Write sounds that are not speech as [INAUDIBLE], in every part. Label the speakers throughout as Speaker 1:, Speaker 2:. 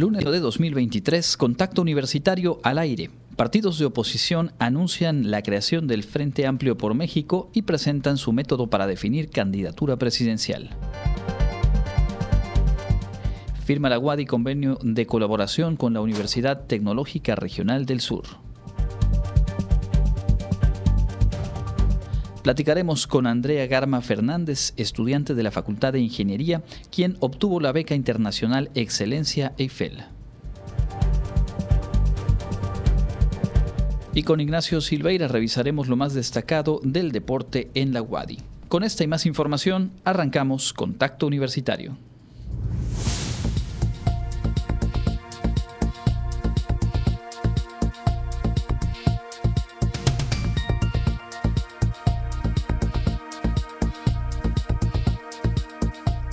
Speaker 1: Lunes de 2023, Contacto Universitario al aire. Partidos de oposición anuncian la creación del Frente Amplio por México y presentan su método para definir candidatura presidencial. Firma la UADI convenio de colaboración con la Universidad Tecnológica Regional del Sur. Platicaremos con Andrea Garma Fernández, estudiante de la Facultad de Ingeniería, quien obtuvo la beca internacional Excelencia Eiffel. Y con Ignacio Silveira revisaremos lo más destacado del deporte en la UADI. Con esta y más información, arrancamos Contacto Universitario.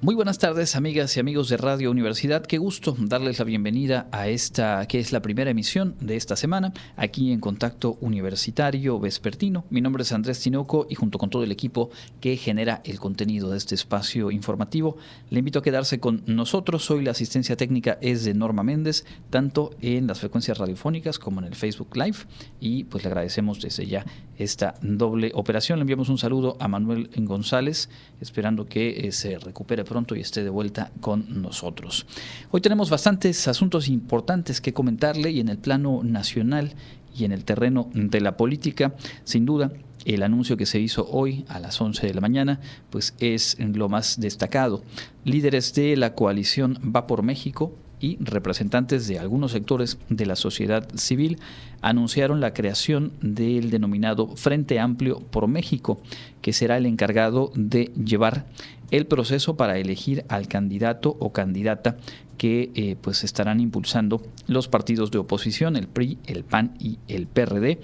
Speaker 1: Muy buenas tardes, amigas y amigos de Radio Universidad. Qué gusto darles la bienvenida a esta, que es la primera emisión de esta semana, aquí en Contacto Universitario Vespertino. Mi nombre es Andrés Tinoco y junto con todo el equipo que genera el contenido de este espacio informativo, le invito a quedarse con nosotros. Hoy la asistencia técnica es de Norma Méndez, tanto en las frecuencias radiofónicas como en el Facebook Live. Y pues le agradecemos desde ya esta doble operación. Le enviamos un saludo a Manuel González, esperando que eh, se recupere pronto y esté de vuelta con nosotros. Hoy tenemos bastantes asuntos importantes que comentarle y en el plano nacional y en el terreno de la política, sin duda, el anuncio que se hizo hoy a las 11 de la mañana, pues es lo más destacado. Líderes de la coalición Va por México y representantes de algunos sectores de la sociedad civil anunciaron la creación del denominado Frente Amplio por México, que será el encargado de llevar el proceso para elegir al candidato o candidata que eh, pues estarán impulsando los partidos de oposición, el PRI, el PAN y el PRD,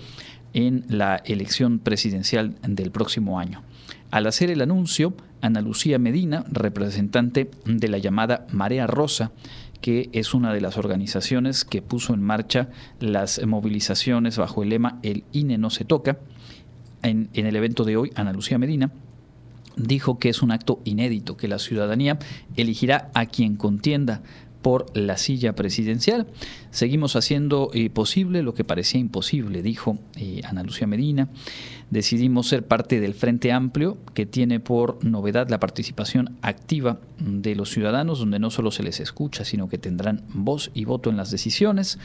Speaker 1: en la elección presidencial del próximo año. Al hacer el anuncio, Ana Lucía Medina, representante de la llamada Marea Rosa, que es una de las organizaciones que puso en marcha las movilizaciones bajo el lema El INE no se toca, en, el evento de hoy, Ana Lucía Medina, dijo que es un acto inédito, que la ciudadanía elegirá a quien contienda por la silla presidencial. Seguimos haciendo eh, posible lo que parecía imposible, dijo eh, Ana Lucía Medina. Decidimos ser parte del Frente Amplio, que tiene por novedad la participación activa de los ciudadanos, donde no solo se les escucha, sino que tendrán voz y voto en las decisiones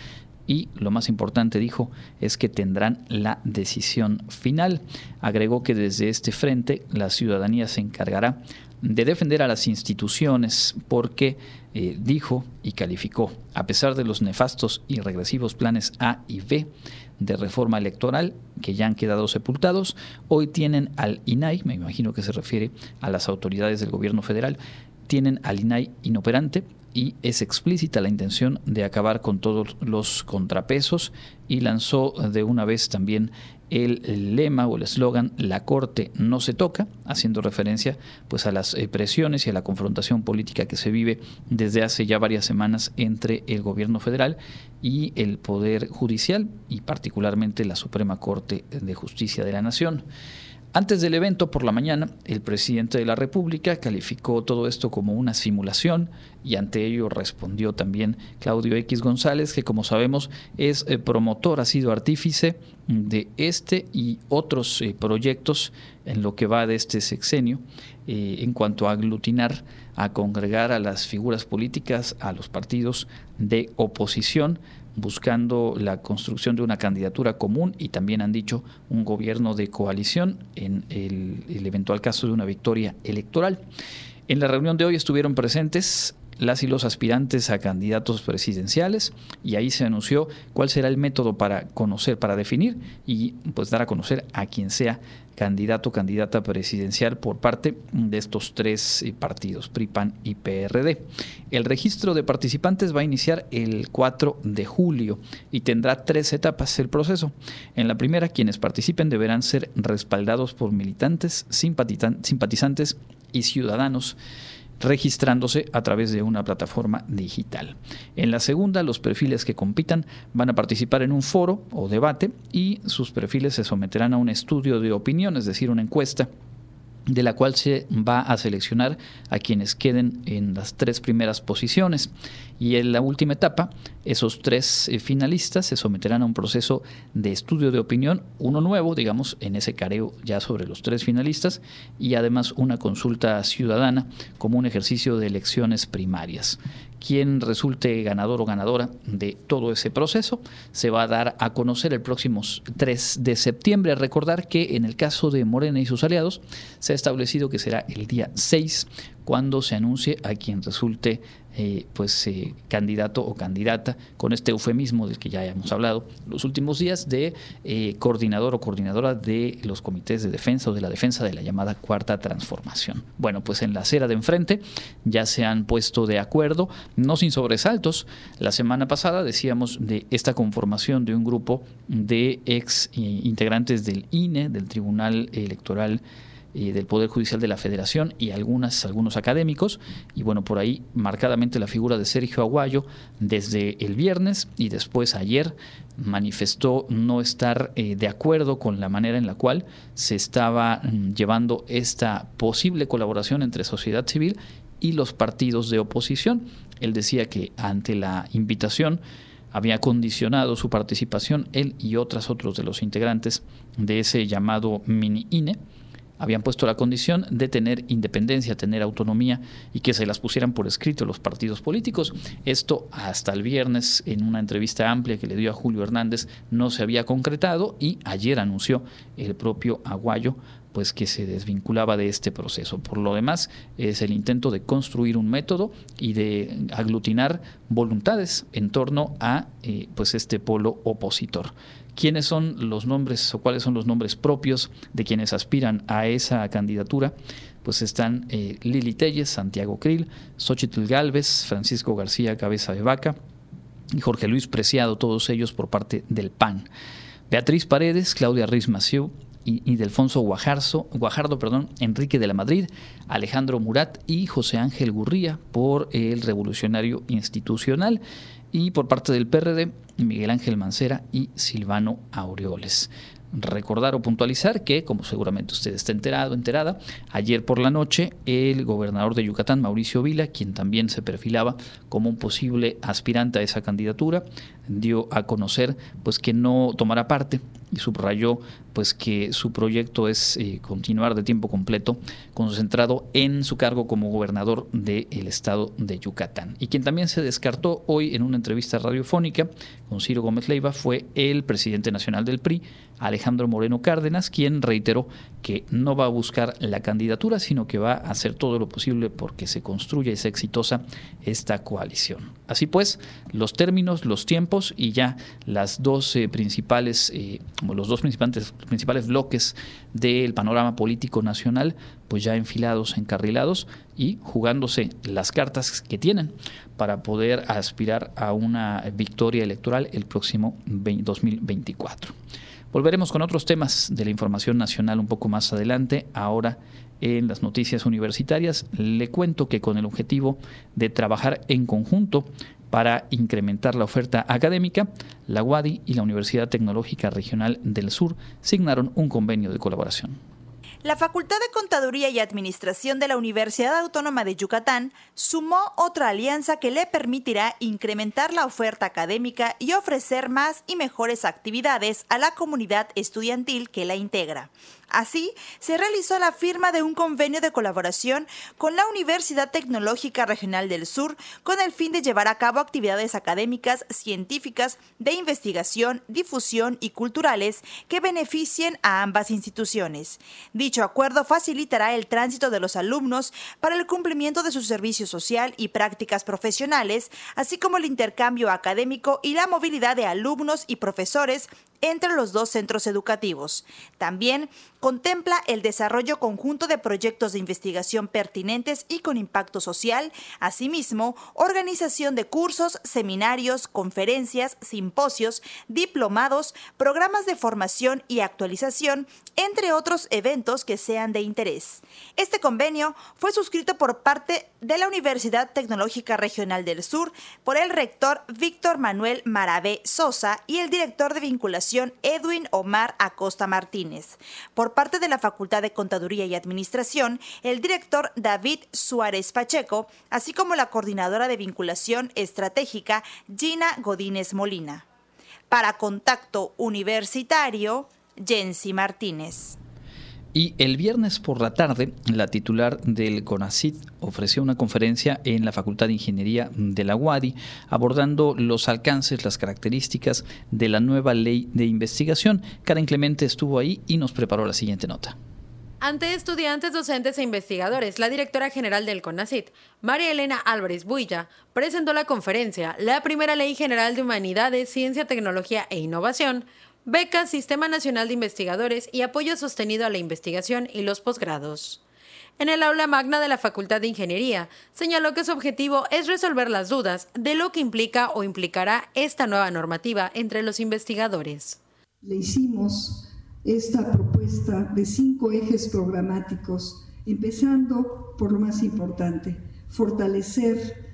Speaker 1: y lo más importante dijo es que tendrán la decisión final. Agregó que desde este frente la ciudadanía se encargará de defender a las instituciones porque eh, dijo y calificó, a pesar de los nefastos y regresivos planes A y B de reforma electoral que ya han quedado sepultados, hoy tienen al INAI, me imagino que se refiere a las autoridades del gobierno federal, tienen al INAI inoperante y es explícita la intención de acabar con todos los contrapesos y lanzó de una vez también el, lema o el eslogan La Corte no se toca, haciendo referencia pues a las eh, presiones y a la confrontación política que se vive desde hace ya varias semanas entre el gobierno federal y el Poder Judicial y particularmente la Suprema Corte de Justicia de la Nación. Antes del evento, por la mañana, el presidente de la República calificó todo esto como una simulación y ante ello respondió también Claudio X González, que como sabemos es eh, promotor, ha sido artífice de este y otros eh, proyectos en lo que va de este sexenio eh, en cuanto a aglutinar, a congregar a las figuras políticas, a los partidos de oposición buscando la construcción de una candidatura común y también han dicho un gobierno de coalición en el, eventual caso de una victoria electoral. En la reunión de hoy estuvieron presentes las y los aspirantes a candidatos presidenciales y ahí se anunció cuál será el método para conocer, para definir y pues dar a conocer a quien sea candidato o candidata presidencial por parte de estos tres eh, partidos, PRI, PAN y PRD. El registro de participantes va a iniciar el 4 de julio y tendrá tres etapas el proceso. En la primera, quienes participen deberán ser respaldados por militantes, simpatizantes y ciudadanos registrándose a través de una plataforma digital. En la segunda, los perfiles que compitan van a participar en un foro o debate y sus perfiles se someterán a un estudio de opinión, es decir, una encuesta de la cual se va a seleccionar a quienes queden en las tres primeras posiciones. Y en la última etapa, esos tres eh, finalistas se someterán a un proceso de estudio de opinión, uno nuevo, digamos, en ese careo ya sobre los tres finalistas, y además una consulta ciudadana como un ejercicio de elecciones primarias quien resulte ganador o ganadora de todo ese proceso se va a dar a conocer el próximo 3 de septiembre. Recordar que en el caso de Morena y sus aliados se ha establecido que será el día 6 cuando se anuncie a quien resulte eh, pues eh, candidato o candidata con este eufemismo del que ya hemos hablado los últimos días de eh, coordinador o coordinadora de los comités de defensa o de la defensa de la llamada cuarta transformación. Bueno, pues en la acera de enfrente ya se han puesto de acuerdo, no sin sobresaltos. La semana pasada decíamos de esta conformación de un grupo de ex integrantes del INE, del Tribunal Electoral del Poder Judicial de la Federación y algunas, algunos académicos. Y bueno, por ahí marcadamente la figura de Sergio Aguayo desde el viernes y después ayer manifestó no estar eh, de acuerdo con la manera en la cual se estaba mm, llevando esta posible colaboración entre sociedad civil y los partidos de oposición. Él decía que ante la invitación había condicionado su participación él y otras otros de los integrantes de ese llamado mini INE habían puesto la condición de tener independencia, tener autonomía y que se las pusieran por escrito los partidos políticos. Esto hasta el viernes en una entrevista amplia que le dio a Julio Hernández no se había concretado y ayer anunció el propio Aguayo pues que se desvinculaba de este proceso. Por lo demás, es el intento de construir un método y de aglutinar voluntades en torno a eh, pues este polo opositor quiénes son los nombres o cuáles son los nombres propios de quienes aspiran a esa candidatura, pues están eh, Lili Telles, Santiago Krill, Xochitl Galvez, Francisco García Cabeza de Vaca y Jorge Luis Preciado, todos ellos por parte del PAN. Beatriz Paredes, Claudia Riz Maciú, y, Delfonso Guajardo, perdón, Enrique de la Madrid, Alejandro Murat y José Ángel Gurría por el Revolucionario Institucional y por parte del PRD, Miguel Ángel Mancera y Silvano Aureoles. Recordar o puntualizar que, como seguramente usted está enterado, enterada, ayer por la noche el gobernador de Yucatán, Mauricio Vila, quien también se perfilaba como un posible aspirante a esa candidatura, dio a conocer pues que no tomará parte y subrayó pues que su proyecto es eh, continuar de tiempo completo concentrado en su cargo como gobernador del estado de Yucatán. Y quien también se descartó hoy en una entrevista radiofónica con Ciro Gómez Leiva fue el presidente nacional del PRI, Alejandro Moreno Cárdenas, quien reiteró que no va a buscar la candidatura, sino que va a hacer todo lo posible porque se construya y sea exitosa esta coalición. Así pues, los términos, los tiempos y ya las dos principales, eh, los dos principales, principales bloques del panorama político nacional, pues ya enfilados, encarrilados y jugándose las cartas que tienen para poder aspirar a una victoria electoral el próximo 2024. Volveremos con otros temas de la información nacional un poco más adelante. Ahora en las noticias universitarias le cuento que con el objetivo de trabajar en conjunto para incrementar la oferta académica, la UADI y la Universidad Tecnológica Regional del Sur signaron un convenio de colaboración.
Speaker 2: La Facultad de Contaduría y Administración de la Universidad Autónoma de Yucatán sumó otra alianza que le permitirá incrementar la oferta académica y ofrecer más y mejores actividades a la comunidad estudiantil que la integra. Así, se realizó la firma de un convenio de colaboración con la Universidad Tecnológica Regional del Sur con el fin de llevar a cabo actividades académicas, científicas, de investigación, difusión y culturales que beneficien a ambas instituciones. Dicho acuerdo facilitará el tránsito de los alumnos para el cumplimiento de su servicio social y prácticas profesionales, así como el intercambio académico y la movilidad de alumnos y profesores entre los dos centros educativos. También contempla el desarrollo conjunto de proyectos de investigación pertinentes y con impacto social, asimismo, organización de cursos, seminarios, conferencias, simposios, diplomados, programas de formación y actualización, entre otros eventos que sean de interés. Este convenio fue suscrito por parte de la Universidad Tecnológica Regional del Sur por el rector Víctor Manuel Maravé Sosa y el director de vinculación Edwin Omar Acosta Martínez. Por parte de la Facultad de Contaduría y Administración, el director David Suárez Pacheco, así como la coordinadora de vinculación estratégica Gina Godínez Molina. Para Contacto Universitario, Jensi Martínez.
Speaker 1: Y el viernes por la tarde, la titular del CONACID ofreció una conferencia en la Facultad de Ingeniería de la UADI abordando los alcances, las características de la nueva ley de investigación. Karen Clemente estuvo ahí y nos preparó la siguiente nota.
Speaker 3: Ante estudiantes, docentes e investigadores, la directora general del CONACIT, María Elena Álvarez Builla, presentó la conferencia La primera Ley General de Humanidades, Ciencia, Tecnología e Innovación, becas, Sistema Nacional de Investigadores y apoyo sostenido a la investigación y los posgrados. En el aula magna de la Facultad de Ingeniería, señaló que su objetivo es resolver las dudas de lo que implica o implicará esta nueva normativa entre los investigadores.
Speaker 4: Le hicimos esta propuesta de cinco ejes programáticos, empezando por lo más importante, fortalecer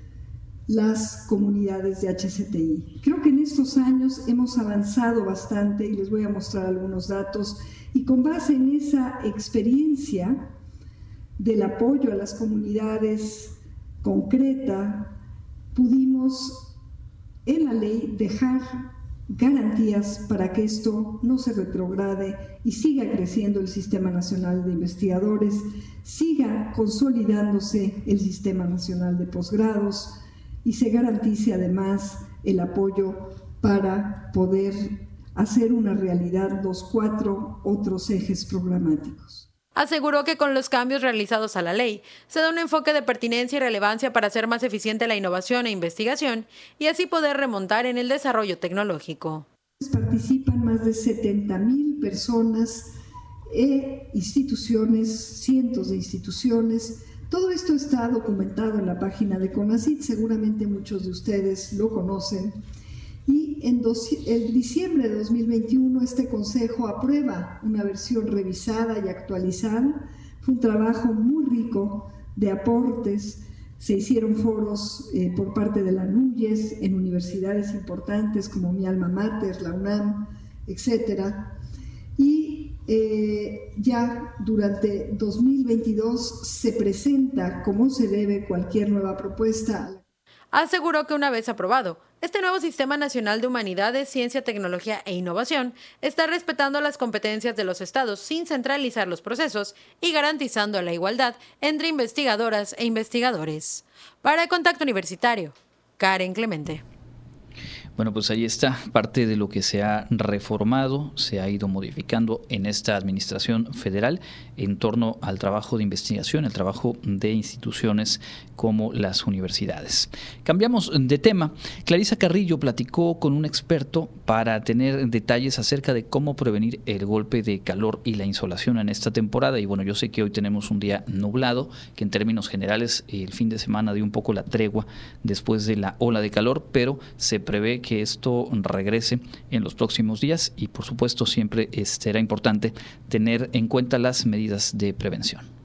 Speaker 4: las comunidades de HCTI. Creo que en estos años hemos avanzado bastante y les voy a mostrar algunos datos y con base en esa experiencia del apoyo a las comunidades concreta, pudimos en la ley dejar garantías para que esto no se retrograde y siga creciendo el Sistema Nacional de Investigadores, siga consolidándose el Sistema Nacional de Posgrados, y se garantice además el apoyo para poder hacer una realidad los cuatro otros ejes programáticos.
Speaker 3: Aseguró que con los cambios realizados a la ley se da un enfoque de pertinencia y relevancia para hacer más eficiente la innovación e investigación y así poder remontar en el desarrollo tecnológico.
Speaker 4: Participan más de 70 mil personas e instituciones, cientos de instituciones, todo esto está documentado en la página de CONACIT, seguramente muchos de ustedes lo conocen. Y en, diciembre de 2021 este Consejo aprueba una versión revisada y actualizada. Fue un trabajo muy rico de aportes. Se hicieron foros eh, por parte de la NUYES en universidades importantes como mi alma mater, la UNAM, etcétera. Y eh, ya durante 2022 se presenta como se debe cualquier nueva propuesta.
Speaker 3: Aseguró que una vez aprobado, este nuevo Sistema Nacional de Humanidades, Ciencia, Tecnología e Innovación está respetando las competencias de los estados sin centralizar los procesos y garantizando la igualdad entre investigadoras e investigadores. Para Contacto Universitario, Karen Clemente.
Speaker 1: Bueno, pues ahí está parte de lo que se ha reformado, se ha ido modificando en esta administración federal en torno al trabajo de investigación, el trabajo de instituciones como las universidades. Cambiamos de tema. Clarisa Carrillo platicó con un experto para tener detalles acerca de cómo prevenir el golpe de calor y la insolación en esta temporada. Y bueno, yo sé que hoy tenemos un día nublado, que en términos generales el fin de semana dio un poco la tregua después de la ola de calor, pero se prevé que esto regrese en los próximos días y por supuesto siempre será importante tener en cuenta las medidas de prevención.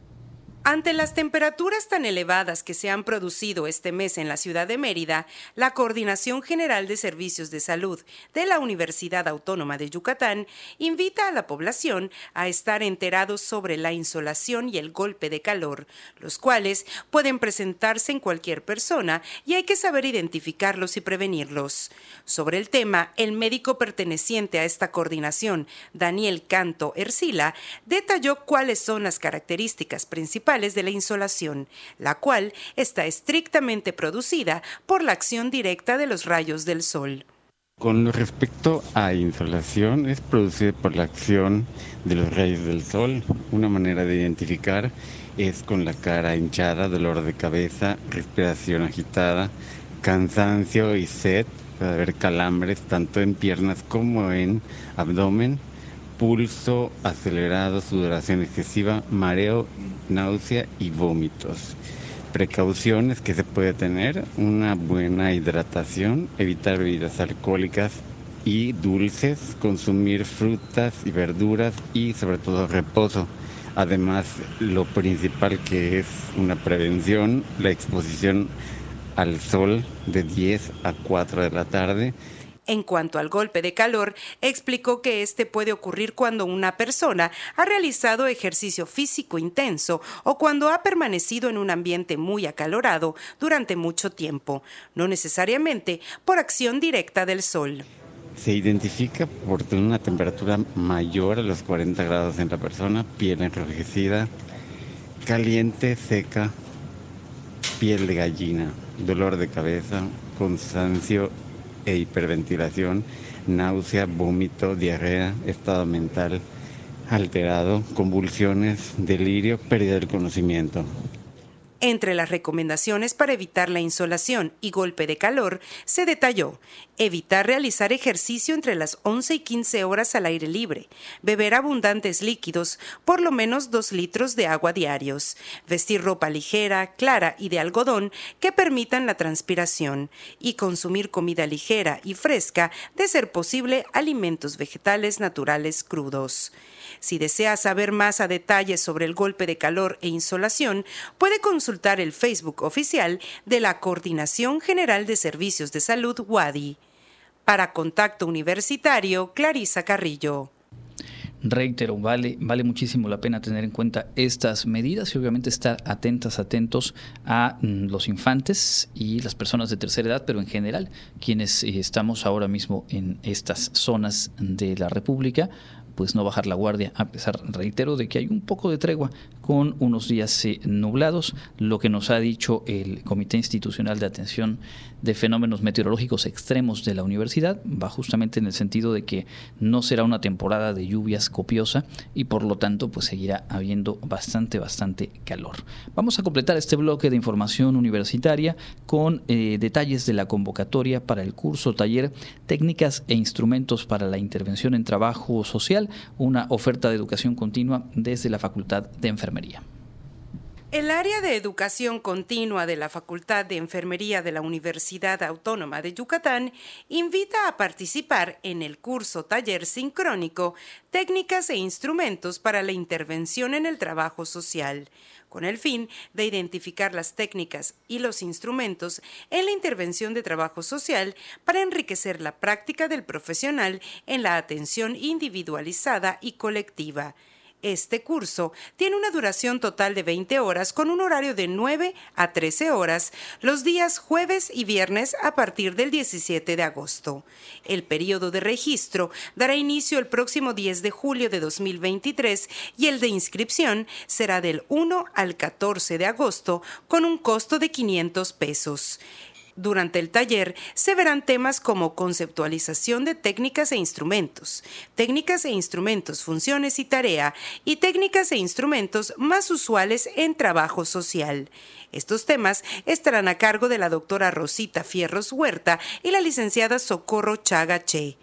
Speaker 5: Ante las temperaturas tan elevadas que se han producido este mes en la ciudad de Mérida, la Coordinación General de Servicios de Salud de la Universidad Autónoma de Yucatán invita a la población a estar enterados sobre la insolación y el golpe de calor, los cuales pueden presentarse en cualquier persona y hay que saber identificarlos y prevenirlos. Sobre el tema, el médico perteneciente a esta coordinación, Daniel Canto Ercila, detalló cuáles son las características principales de la insolación, la cual está estrictamente producida por la acción directa de los rayos del sol.
Speaker 6: Con respecto a insolación, es producida por la acción de los rayos del sol. Una manera de identificar es con la cara hinchada, dolor de cabeza, respiración agitada, cansancio y sed. Puede haber calambres tanto en piernas como en abdomen pulso acelerado, sudoración excesiva, mareo, náusea y vómitos. Precauciones que se puede tener, una buena hidratación, evitar bebidas alcohólicas y dulces, consumir frutas y verduras y sobre todo reposo. Además, lo principal que es una prevención, la exposición al sol de 10 a 4 de la tarde
Speaker 5: en cuanto al golpe de calor, explicó que este puede ocurrir cuando una persona ha realizado ejercicio físico intenso o cuando ha permanecido en un ambiente muy acalorado durante mucho tiempo, no necesariamente por acción directa del sol.
Speaker 6: Se identifica por tener una temperatura mayor a los 40 grados en la persona, piel enrojecida, caliente, seca, piel de gallina, dolor de cabeza, cansancio e hiperventilación, náusea, vómito, diarrea, estado mental alterado, convulsiones, delirio, pérdida del conocimiento.
Speaker 5: Entre las recomendaciones para evitar la insolación y golpe de calor se detalló evitar realizar ejercicio entre las 11 y 15 horas al aire libre, beber abundantes líquidos, por lo menos 2 litros de agua diarios, vestir ropa ligera, clara y de algodón que permitan la transpiración y consumir comida ligera y fresca, de ser posible alimentos vegetales naturales crudos. Si desea saber más a detalle sobre el golpe de calor e insolación, puede consultar el Facebook oficial de la Coordinación General de Servicios de Salud WADI. Para Contacto Universitario, Clarisa Carrillo.
Speaker 1: Reitero, vale, vale muchísimo la pena tener en cuenta estas medidas y obviamente estar atentas, atentos a mm, los infantes y las personas de tercera edad, pero en general, quienes eh, estamos ahora mismo en estas zonas de la República, pues no bajar la guardia, a pesar, reitero, de que hay un poco de tregua con unos días eh, nublados, lo que nos ha dicho el Comité Institucional de Atención de Fenómenos Meteorológicos Extremos de la universidad, va justamente en el sentido de que no será una temporada de lluvias copiosa y por lo tanto pues seguirá habiendo bastante, bastante calor. Vamos a completar este bloque de información universitaria con eh, detalles de la convocatoria para el curso taller Técnicas e Instrumentos para la Intervención en Trabajo Social una oferta de educación continua desde la Facultad de Enfermería.
Speaker 5: El área de educación continua de la Facultad de Enfermería de la Universidad Autónoma de Yucatán invita a participar en el curso taller sincrónico Técnicas e Instrumentos para la Intervención en el Trabajo Social, con el fin de identificar las técnicas y los instrumentos en la intervención de trabajo social para enriquecer la práctica del profesional en la atención individualizada y colectiva este curso tiene una duración total de 20 horas con un horario de 9 a 13 horas los días jueves y viernes a partir del 17 de agosto. El periodo de registro dará inicio el próximo 10 de julio de 2023 y el de inscripción será del 1 al 14 de agosto con un costo de 500 pesos. Durante el taller se verán temas como conceptualización de técnicas e instrumentos, técnicas e instrumentos, funciones y tarea, y técnicas e instrumentos más usuales en trabajo social. Estos temas estarán a cargo de la doctora Rosita Fierros Huerta y la licenciada Socorro Chaga Che.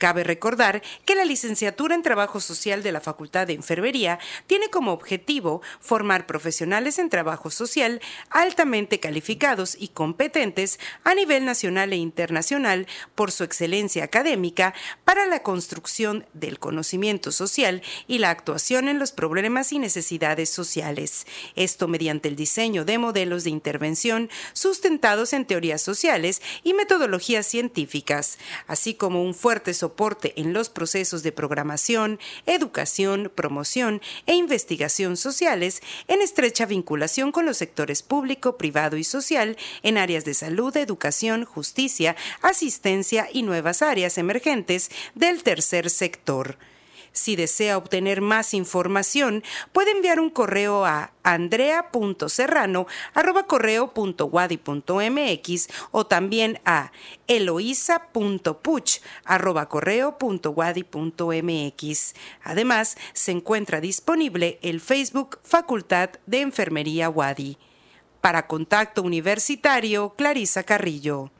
Speaker 5: Cabe recordar que la licenciatura en Trabajo Social de la Facultad de Enfermería tiene como objetivo formar profesionales en trabajo social altamente calificados y competentes a nivel nacional e internacional por su excelencia académica para la construcción del conocimiento social y la actuación en los problemas y necesidades sociales. Esto mediante el diseño de modelos de intervención sustentados en teorías sociales y metodologías científicas, así como un fuerte soporte en los procesos de programación, educación, promoción e investigación sociales en estrecha vinculación con los sectores público, privado y social en áreas de salud, educación, justicia, asistencia y nuevas áreas emergentes del tercer sector. Si desea obtener más información, puede enviar un correo a andrea.serrano.wadi.mx o también a eloisa.puch.wadi.mx. Además, se encuentra disponible el Facebook Facultad de Enfermería Wadi. Para Contacto Universitario, Clarisa Carrillo.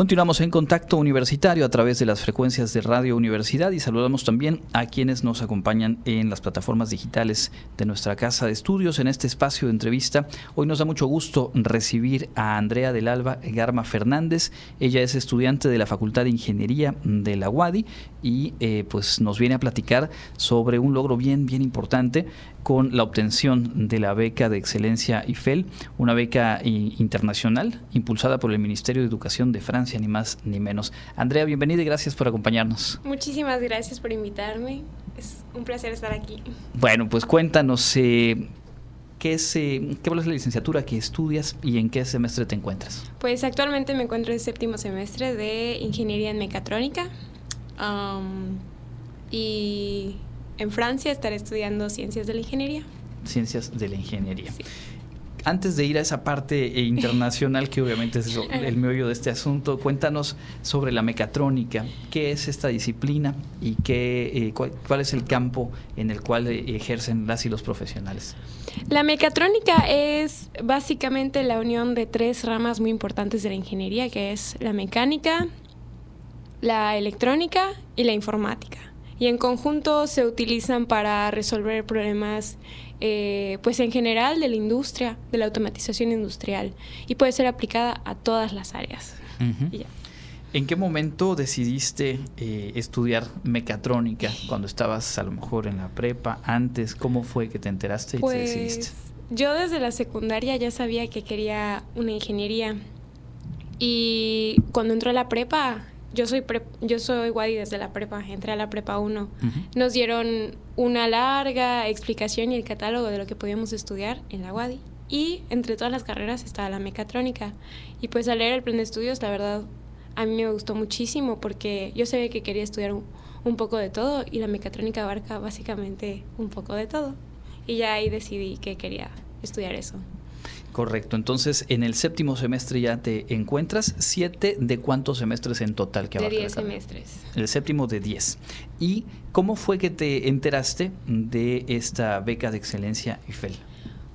Speaker 1: Continuamos en contacto universitario a través de las frecuencias de Radio Universidad y saludamos también a quienes nos acompañan en las plataformas digitales de nuestra casa de estudios en este espacio de entrevista. Hoy nos da mucho gusto recibir a Andrea del Alba Garma Fernández. Ella es estudiante de la Facultad de Ingeniería de la UADI y eh, pues nos viene a platicar sobre un logro bien, bien importante con la obtención de la beca de excelencia IFEL, una beca internacional impulsada por el Ministerio de Educación de Francia, ni más ni menos. Andrea, bienvenida y gracias por acompañarnos.
Speaker 7: Muchísimas gracias por invitarme. Es un placer estar aquí.
Speaker 1: Bueno, pues cuéntanos, eh, ¿qué, es, eh, ¿qué es la licenciatura que estudias y en qué semestre te encuentras?
Speaker 7: Pues actualmente me encuentro en el séptimo semestre de Ingeniería en Mecatrónica. y en Francia estaré estudiando Ciencias de la Ingeniería.
Speaker 1: Ciencias de la Ingeniería. Antes de ir a esa parte eh, internacional, que obviamente es el meollo de este asunto, cuéntanos sobre la mecatrónica. ¿Qué es esta disciplina y qué, eh, cuál, es el campo en el cual eh, ejercen las y los profesionales?
Speaker 7: La mecatrónica es básicamente la unión de tres ramas muy importantes de la ingeniería, que es la mecánica, la electrónica y la informática y en conjunto se utilizan para resolver problemas eh, pues en general de la industria, de la automatización industrial y puede ser aplicada a todas las áreas.
Speaker 1: ¿En qué momento decidiste eh, estudiar mecatrónica? Cuando estabas a lo mejor en la prepa, antes, ¿cómo fue que te enteraste y te pues, decidiste?
Speaker 7: Yo desde la secundaria ya sabía que quería una ingeniería y cuando entró a la prepa yo soy yo soy Wadi desde la prepa, entré a la prepa 1. Nos dieron una larga explicación y el catálogo de lo que podíamos estudiar en la Wadi. Y entre todas las carreras estaba la mecatrónica. Y pues al leer el plan de estudios, la verdad, a mí me gustó muchísimo porque yo sabía que quería estudiar un, un poco de todo y la mecatrónica abarca básicamente un poco de todo. Y ya ahí decidí que quería estudiar eso.
Speaker 1: Correcto, entonces en el séptimo semestre ya te encuentras, siete de cuántos semestres en total que
Speaker 7: De diez semestres.
Speaker 1: El séptimo de diez. ¿Y cómo fue que te enteraste de esta beca de excelencia IFEL?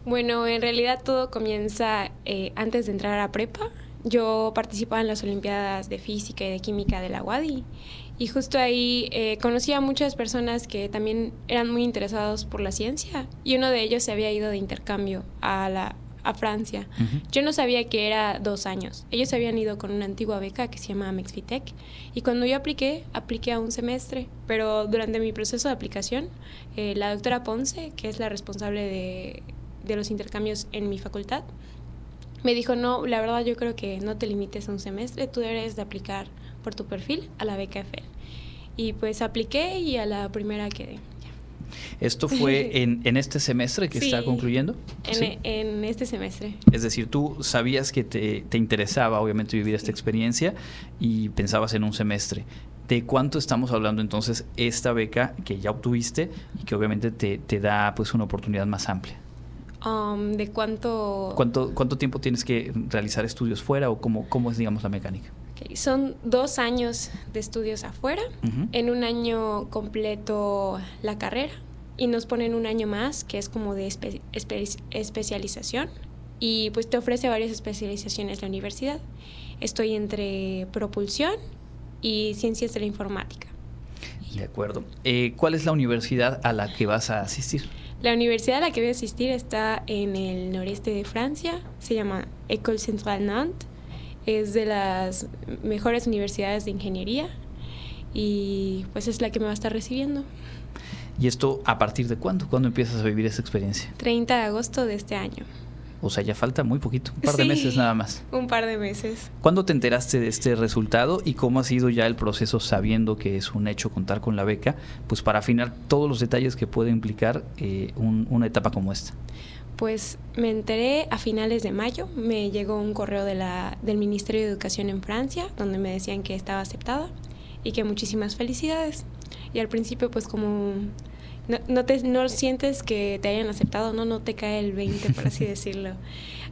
Speaker 7: Bueno, en realidad todo comienza eh, antes de entrar a prepa. Yo participaba en las Olimpiadas de Física y de Química de la UADI y justo ahí eh, conocí a muchas personas que también eran muy interesados por la ciencia y uno de ellos se había ido de intercambio a la a Francia. Yo no sabía que era dos años. Ellos habían ido con una antigua beca que se llama Mexfitec y cuando yo apliqué, apliqué a un semestre, pero durante mi proceso de aplicación, eh, la doctora Ponce, que es la responsable de, de los intercambios en mi facultad, me dijo, no, la verdad yo creo que no te limites a un semestre, tú debes de aplicar por tu perfil a la beca EFEL. Y pues apliqué y a la primera quedé.
Speaker 1: ¿Esto fue [LAUGHS] en, en este semestre que está concluyendo?
Speaker 7: En, ¿Sí? en, este semestre.
Speaker 1: Es decir, tú sabías que te, te interesaba obviamente vivir esta experiencia y pensabas en un semestre. ¿De cuánto estamos hablando entonces esta beca que ya obtuviste y que obviamente te, te da pues una oportunidad más amplia?
Speaker 7: Um, ¿De cuánto?
Speaker 1: cuánto? ¿Cuánto tiempo tienes que realizar estudios fuera o cómo, cómo es, digamos, la mecánica?
Speaker 7: Son dos años de estudios afuera, en un año completo la carrera y nos ponen un año más que es como de especialización y pues te ofrece varias especializaciones la universidad. Estoy entre propulsión y ciencias de la informática.
Speaker 1: De acuerdo. Eh, ¿Cuál es la universidad a la que vas a asistir?
Speaker 7: La universidad a la que voy a asistir está en el noreste de Francia, se llama École Centrale Nantes es de las mejores universidades de ingeniería y pues es la que me va a estar recibiendo.
Speaker 1: ¿Y esto a partir de cuándo? ¿Cuándo empiezas a vivir esa experiencia?
Speaker 7: 30 de agosto de este año.
Speaker 1: O sea, ya falta muy poquito, un par de meses nada más.
Speaker 7: Un par de meses.
Speaker 1: ¿Cuándo te enteraste de este resultado y cómo ha sido ya el proceso sabiendo que es un hecho contar con la beca, pues para afinar todos los detalles que puede implicar eh, una etapa como esta?
Speaker 7: Pues me enteré a finales de mayo, me llegó un correo de la, del Ministerio de Educación en Francia donde me decían que estaba aceptada y que muchísimas felicidades. Y al principio pues como no, no, te, no sientes que te hayan aceptado, no, no te cae el 20 por así [LAUGHS] decirlo.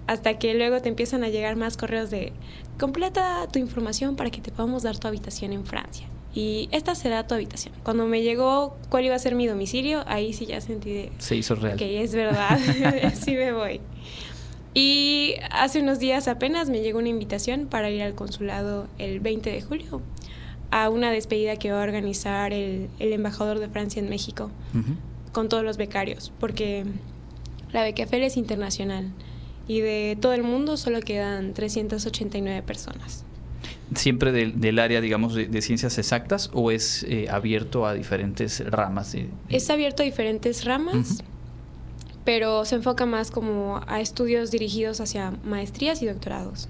Speaker 7: Hasta que luego te empiezan a llegar más correos de completa tu información para que te podamos dar tu habitación en Francia y esta será tu habitación. Cuando me llegó cuál iba a ser mi domicilio, ahí sí ya sentí de...
Speaker 1: Se hizo real.
Speaker 7: Que es verdad, [LAUGHS] sí me voy. Y hace unos días apenas me llegó una invitación para ir al consulado el 20 de julio a una despedida que va a organizar el, el embajador de Francia en México con todos los becarios, porque la Feria es internacional y de todo el mundo solo quedan 389 personas.
Speaker 1: ¿Siempre del, del área, digamos, de, ciencias exactas o es eh, abierto a diferentes ramas?
Speaker 7: Es abierto a diferentes ramas, pero se enfoca más como a estudios dirigidos hacia maestrías y doctorados.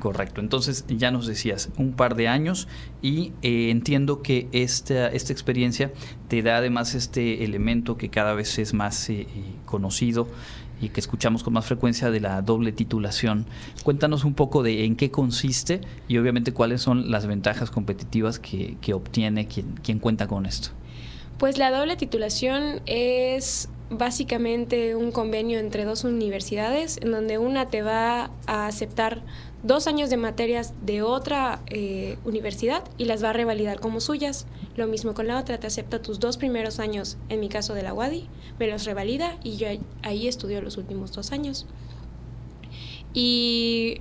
Speaker 1: Correcto, entonces ya nos decías un par de años y eh, entiendo que esta, esta experiencia te da además este elemento que cada vez es más eh, conocido y que escuchamos con más frecuencia de la doble titulación. Cuéntanos un poco de en qué consiste y obviamente cuáles son las ventajas competitivas que, que obtiene quien, quien cuenta con esto.
Speaker 7: Pues la doble titulación es básicamente un convenio entre dos universidades en donde una te va a aceptar dos años de materias de otra eh, universidad y las va a revalidar como suyas. Lo mismo con la otra, te acepta tus dos primeros años, en mi caso de la UADI, me los revalida y yo ahí estudio los últimos dos años. Y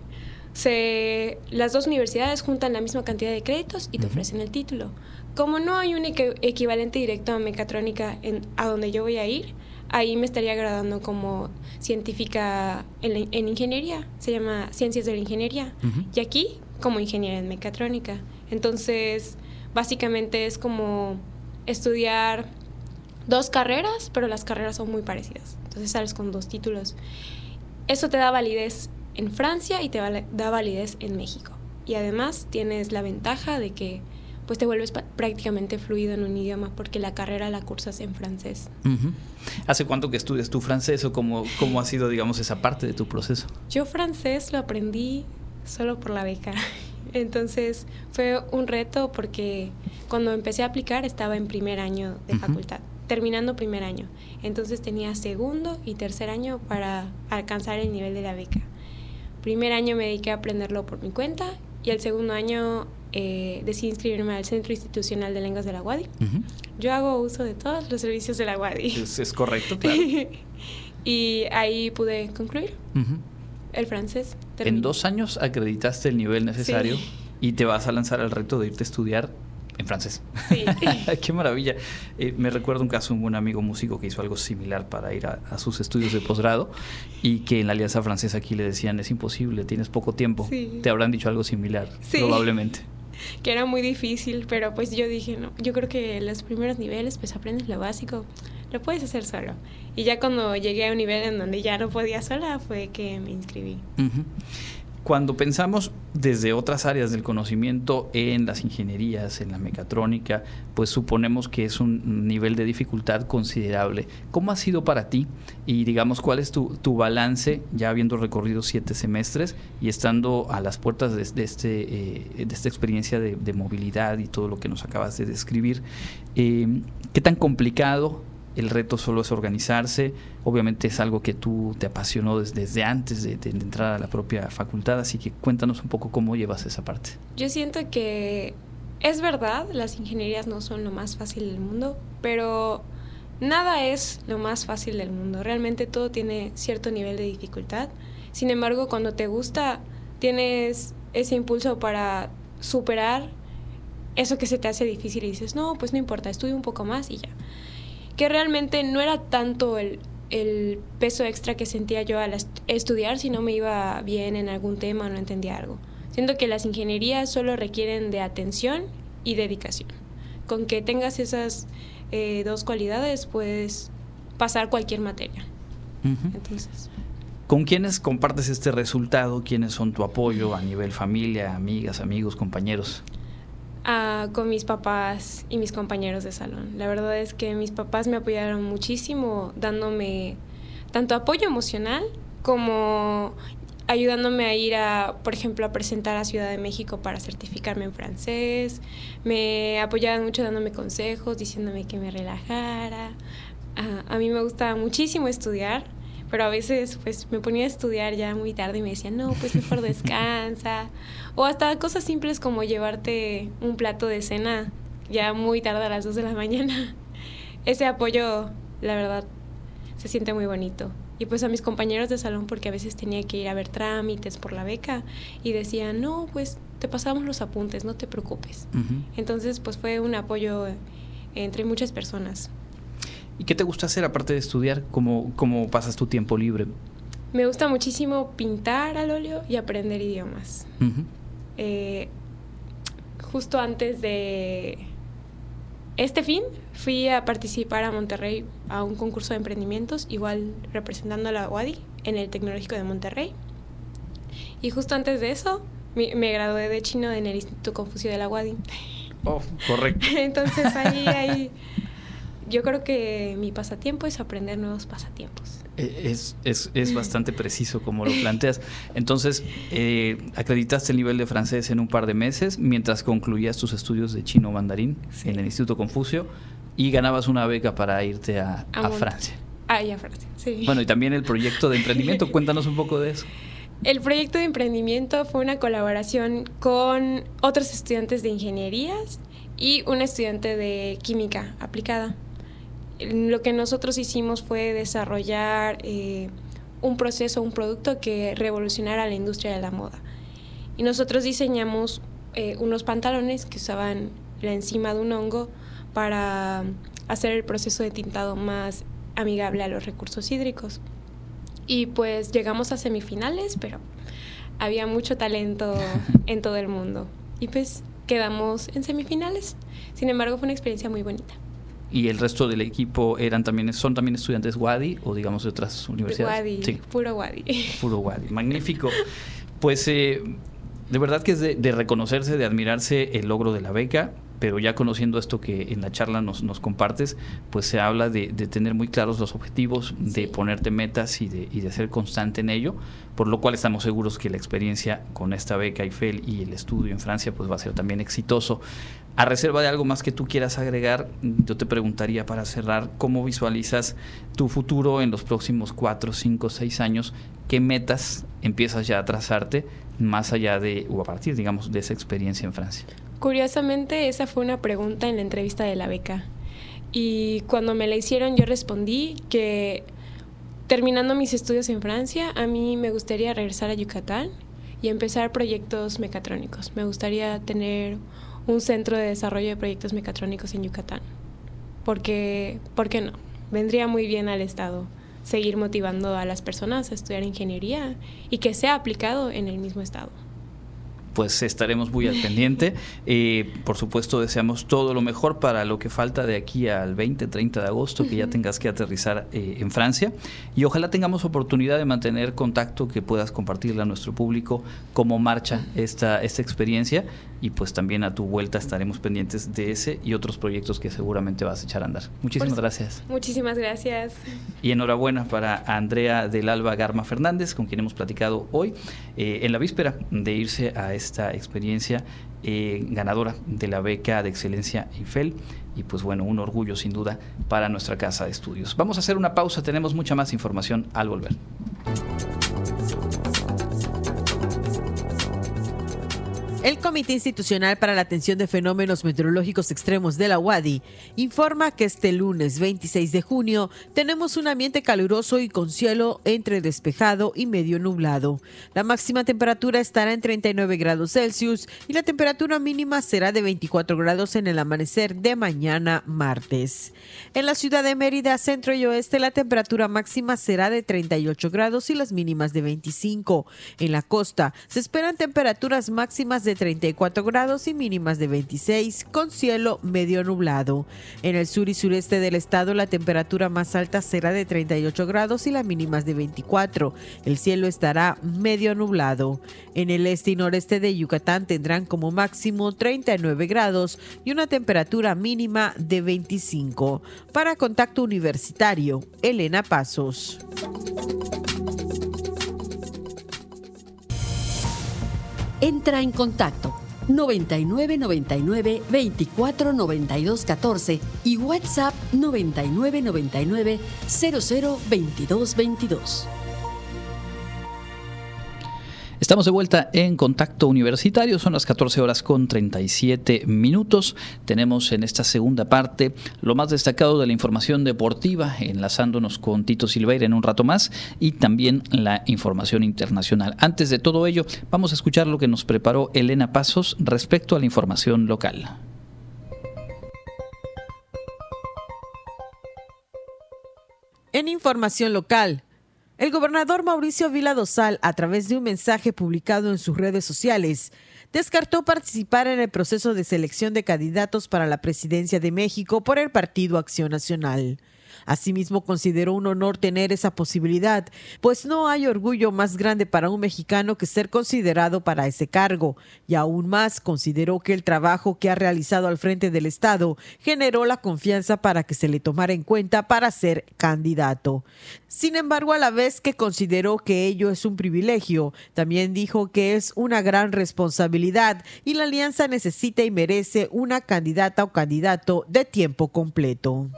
Speaker 7: se, las dos universidades juntan la misma cantidad de créditos y te ofrecen el título. Como no hay un equivalente directo a mecatrónica en, a donde yo voy a ir, ahí me estaría graduando como científica en, ingeniería, se llama Ciencias de la Ingeniería, y aquí como ingeniera en mecatrónica. Entonces, básicamente es como estudiar dos carreras, pero las carreras son muy parecidas. Entonces sales con dos títulos. Eso te da validez en Francia y te da validez en México. Y además tienes la ventaja de que pues te vuelves prácticamente fluido en un idioma porque la carrera la cursas en francés.
Speaker 1: ¿Hace cuánto que estudias tu francés o cómo, cómo ha sido, digamos, esa parte de tu proceso?
Speaker 7: Yo francés lo aprendí solo por la beca. [LAUGHS] Entonces fue un reto porque cuando empecé a aplicar estaba en primer año de facultad, terminando primer año. Entonces tenía segundo y tercer año para alcanzar el nivel de la beca. Primer año me dediqué a aprenderlo por mi cuenta y el segundo año eh, decidí inscribirme al Centro Institucional de Lenguas de la UADI. Yo hago uso de todos los servicios de la UADI.
Speaker 1: Es, correcto, claro. [LAUGHS]
Speaker 7: y ahí pude concluir el francés.
Speaker 1: En dos años acreditaste el nivel necesario y te vas a lanzar al reto de irte a estudiar en francés. Sí. [LAUGHS] Qué maravilla. Eh, me recuerdo un caso de un amigo músico que hizo algo similar para ir a, sus estudios de posgrado y que en la Alianza Francesa aquí le decían, es imposible, tienes poco tiempo. Te habrán dicho algo similar, probablemente. [LAUGHS]
Speaker 7: Que era muy difícil, pero pues yo dije, no, yo creo que los primeros niveles pues aprendes lo básico, lo puedes hacer solo. Y ya cuando llegué a un nivel en donde ya no podía sola fue que me inscribí.
Speaker 1: Cuando pensamos desde otras áreas del conocimiento en las ingenierías, en la mecatrónica, pues suponemos que es un nivel de dificultad considerable. ¿Cómo ha sido para ti? Y digamos, ¿cuál es tu, balance ya habiendo recorrido siete semestres y estando a las puertas de, este, eh, de esta experiencia de, movilidad y todo lo que nos acabas de describir? Eh, ¿Qué tan complicado el reto solo es organizarse. Obviamente es algo que tú te apasionó desde, antes de, entrar a la propia facultad, así que cuéntanos un poco cómo llevas esa parte.
Speaker 7: Yo siento que es verdad, las ingenierías no son lo más fácil del mundo, pero nada es lo más fácil del mundo. Realmente todo tiene cierto nivel de dificultad. Sin embargo, cuando te gusta, tienes ese impulso para superar eso que se te hace difícil y dices, no, pues no importa, estudio un poco más y ya que realmente no era tanto el, peso extra que sentía yo al estudiar si no me iba bien en algún tema o no entendía algo. Siento que las ingenierías solo requieren de atención y dedicación. Con que tengas esas eh, dos cualidades puedes pasar cualquier materia. Entonces.
Speaker 1: ¿Con quiénes compartes este resultado? ¿Quiénes son tu apoyo a nivel familia, amigas, amigos, compañeros?
Speaker 7: Con mis papás y mis compañeros de salón. La verdad es que mis papás me apoyaron muchísimo dándome tanto apoyo emocional como ayudándome a ir a, por ejemplo, a presentar a Ciudad de México para certificarme en francés. Me apoyaban mucho dándome consejos, diciéndome que me relajara. a mí me gusta muchísimo estudiar pero a veces pues me ponía a estudiar ya muy tarde y me decían, no, pues mejor descansa. o hasta cosas simples como llevarte un plato de cena ya muy tarde a las 2 de la mañana. [LAUGHS] Ese apoyo, la verdad, se siente muy bonito. Y pues a mis compañeros de salón, porque a veces tenía que ir a ver trámites por la beca, y decían, no, pues te pasamos los apuntes, no te preocupes. Entonces, pues fue un apoyo entre muchas personas.
Speaker 1: ¿Y qué te gusta hacer aparte de estudiar? ¿Cómo, cómo pasas tu tiempo libre?
Speaker 7: Me gusta muchísimo pintar al óleo y aprender idiomas. Eh, justo antes de este fin fui a participar a Monterrey a un concurso de emprendimientos, igual representando a la UADI en el Tecnológico de Monterrey. Y justo antes de eso me, gradué de chino en el Instituto Confucio de la UADI.
Speaker 1: Oh, correcto. [LAUGHS]
Speaker 7: Entonces ahí, ahí [LAUGHS] yo creo que mi pasatiempo es aprender nuevos pasatiempos.
Speaker 1: E, es, es, es bastante preciso como lo planteas. Entonces, eh, acreditaste el nivel de francés en un par de meses mientras concluías tus estudios de chino mandarín en el Instituto Confucio y ganabas una beca para irte a, a, Francia.
Speaker 7: Ah, y a Francia, sí.
Speaker 1: Bueno, y también el proyecto de emprendimiento. [LAUGHS] Cuéntanos un poco de eso.
Speaker 7: El proyecto de emprendimiento fue una colaboración con otros estudiantes de ingenierías y un estudiante de química aplicada lo que nosotros hicimos fue desarrollar eh, un proceso, un producto que revolucionara la industria de la moda. Y nosotros diseñamos eh, unos pantalones que usaban la encima de un hongo para hacer el proceso de tintado más amigable a los recursos hídricos. Y pues llegamos a semifinales, pero había mucho talento [LAUGHS] en todo el mundo. Y pues quedamos en semifinales. Sin embargo, fue una experiencia muy bonita
Speaker 1: y el resto del equipo eran también son también estudiantes Wadi o digamos de otras universidades.
Speaker 7: Wadi, sí. puro Wadi.
Speaker 1: Puro Wadi, magnífico. Pues eh, de verdad que es de, reconocerse, de admirarse el logro de la beca, pero ya conociendo esto que en la charla nos, nos compartes, pues se habla de, tener muy claros los objetivos, de ponerte metas y de, y de ser constante en ello, por lo cual estamos seguros que la experiencia con esta beca IFEL y el estudio en Francia pues va a ser también exitoso. A reserva de algo más que tú quieras agregar, yo te preguntaría para cerrar, ¿cómo visualizas tu futuro en los próximos cuatro, cinco, seis años? ¿Qué metas empiezas ya a trazarte más allá de, o a partir, digamos, de esa experiencia en Francia?
Speaker 7: Curiosamente, esa fue una pregunta en la entrevista de la beca. Y cuando me la hicieron, yo respondí que terminando mis estudios en Francia, a mí me gustaría regresar a Yucatán y empezar proyectos mecatrónicos. Me gustaría tener un centro de desarrollo de proyectos mecatrónicos en Yucatán. Porque, ¿por qué no? Vendría muy bien al Estado seguir motivando a las personas a estudiar ingeniería y que sea aplicado en el mismo Estado
Speaker 1: pues estaremos muy al pendiente. Eh, por supuesto, deseamos todo lo mejor para lo que falta de aquí al 20, 30 de agosto, que ya tengas que aterrizar eh, en Francia. Y ojalá tengamos oportunidad de mantener contacto, que puedas compartirle a nuestro público cómo marcha esta, esta experiencia. Y pues también a tu vuelta estaremos pendientes de ese y otros proyectos que seguramente vas a echar a andar. Muchísimas gracias.
Speaker 7: Muchísimas gracias.
Speaker 1: Y enhorabuena para Andrea del Alba Garma Fernández, con quien hemos platicado hoy, eh, en la víspera de irse a esta experiencia eh, ganadora de la beca de excelencia IFEL y pues bueno, un orgullo sin duda para nuestra casa de estudios. Vamos a hacer una pausa, tenemos mucha más información al volver.
Speaker 8: El Comité Institucional para la Atención de Fenómenos Meteorológicos Extremos de la UADI informa que este lunes 26 de junio tenemos un ambiente caluroso y con cielo entre despejado y medio nublado. La máxima temperatura estará en 39 grados Celsius y la temperatura mínima será de 24 grados en el amanecer de mañana martes. En la ciudad de Mérida, centro y oeste, la temperatura máxima será de 38 grados y las mínimas de 25. En la costa se esperan temperaturas máximas de 34 grados y mínimas de 26 con cielo medio nublado. En el sur y sureste del estado la temperatura más alta será de 38 grados y las mínimas de 24. El cielo estará medio nublado. En el este y noreste de Yucatán tendrán como máximo 39 grados y una temperatura mínima de 25. Para Contacto Universitario, Elena Pasos.
Speaker 9: Entra en contacto 99 99 24 92 14 y WhatsApp 99 99 00 22 22.
Speaker 1: Estamos de vuelta en Contacto Universitario, son las 14 horas con 37 minutos. Tenemos en esta segunda parte lo más destacado de la información deportiva, enlazándonos con Tito Silveira en un rato más y también la información internacional. Antes de todo ello, vamos a escuchar lo que nos preparó Elena Pasos respecto a la información local.
Speaker 8: En información local, el gobernador Mauricio Vila Dosal, a través de un mensaje publicado en sus redes sociales, descartó participar en el proceso de selección de candidatos para la presidencia de México por el Partido Acción Nacional. Asimismo, consideró un honor tener esa posibilidad, pues no hay orgullo más grande para un mexicano que ser considerado para ese cargo, y aún más consideró que el trabajo que ha realizado al frente del Estado generó la confianza para que se le tomara en cuenta para ser candidato. Sin embargo, a la vez que consideró que ello es un privilegio, también dijo que es una gran responsabilidad y la alianza necesita y merece una candidata o candidato de tiempo completo.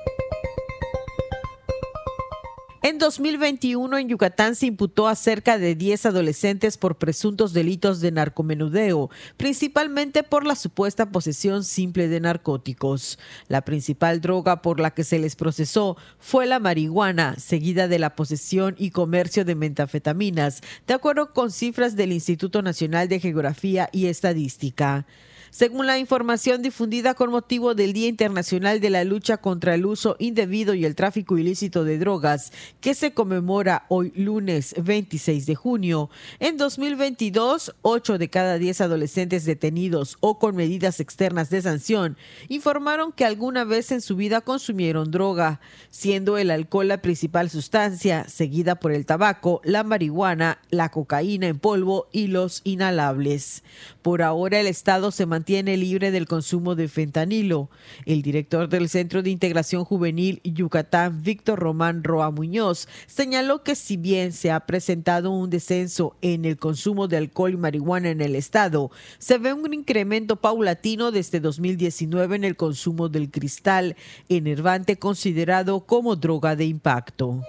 Speaker 8: En 2021 en Yucatán se imputó a cerca de 10 adolescentes por presuntos delitos de narcomenudeo, principalmente por la supuesta posesión simple de narcóticos. La principal droga por la que se les procesó fue la marihuana, seguida de la posesión y comercio de metafetaminas, de acuerdo con cifras del Instituto Nacional de Geografía y Estadística. Según la información difundida con motivo del Día Internacional de la Lucha contra el Uso Indebido y el Tráfico Ilícito de Drogas, que se conmemora hoy lunes 26 de junio, en 2022, 8 de cada 10 adolescentes detenidos o con medidas externas de sanción informaron que alguna vez en su vida consumieron droga, siendo el alcohol la principal sustancia, seguida por el tabaco, la marihuana, la cocaína en polvo y los inhalables. Por ahora el Estado se mantiene libre del consumo de fentanilo. El director del Centro de Integración Juvenil Yucatán, Víctor Román Roa Muñoz, señaló que si bien se ha presentado un descenso en el consumo de alcohol y marihuana en el estado, se ve un incremento paulatino desde 2019 en el consumo del cristal, enervante considerado como droga de impacto.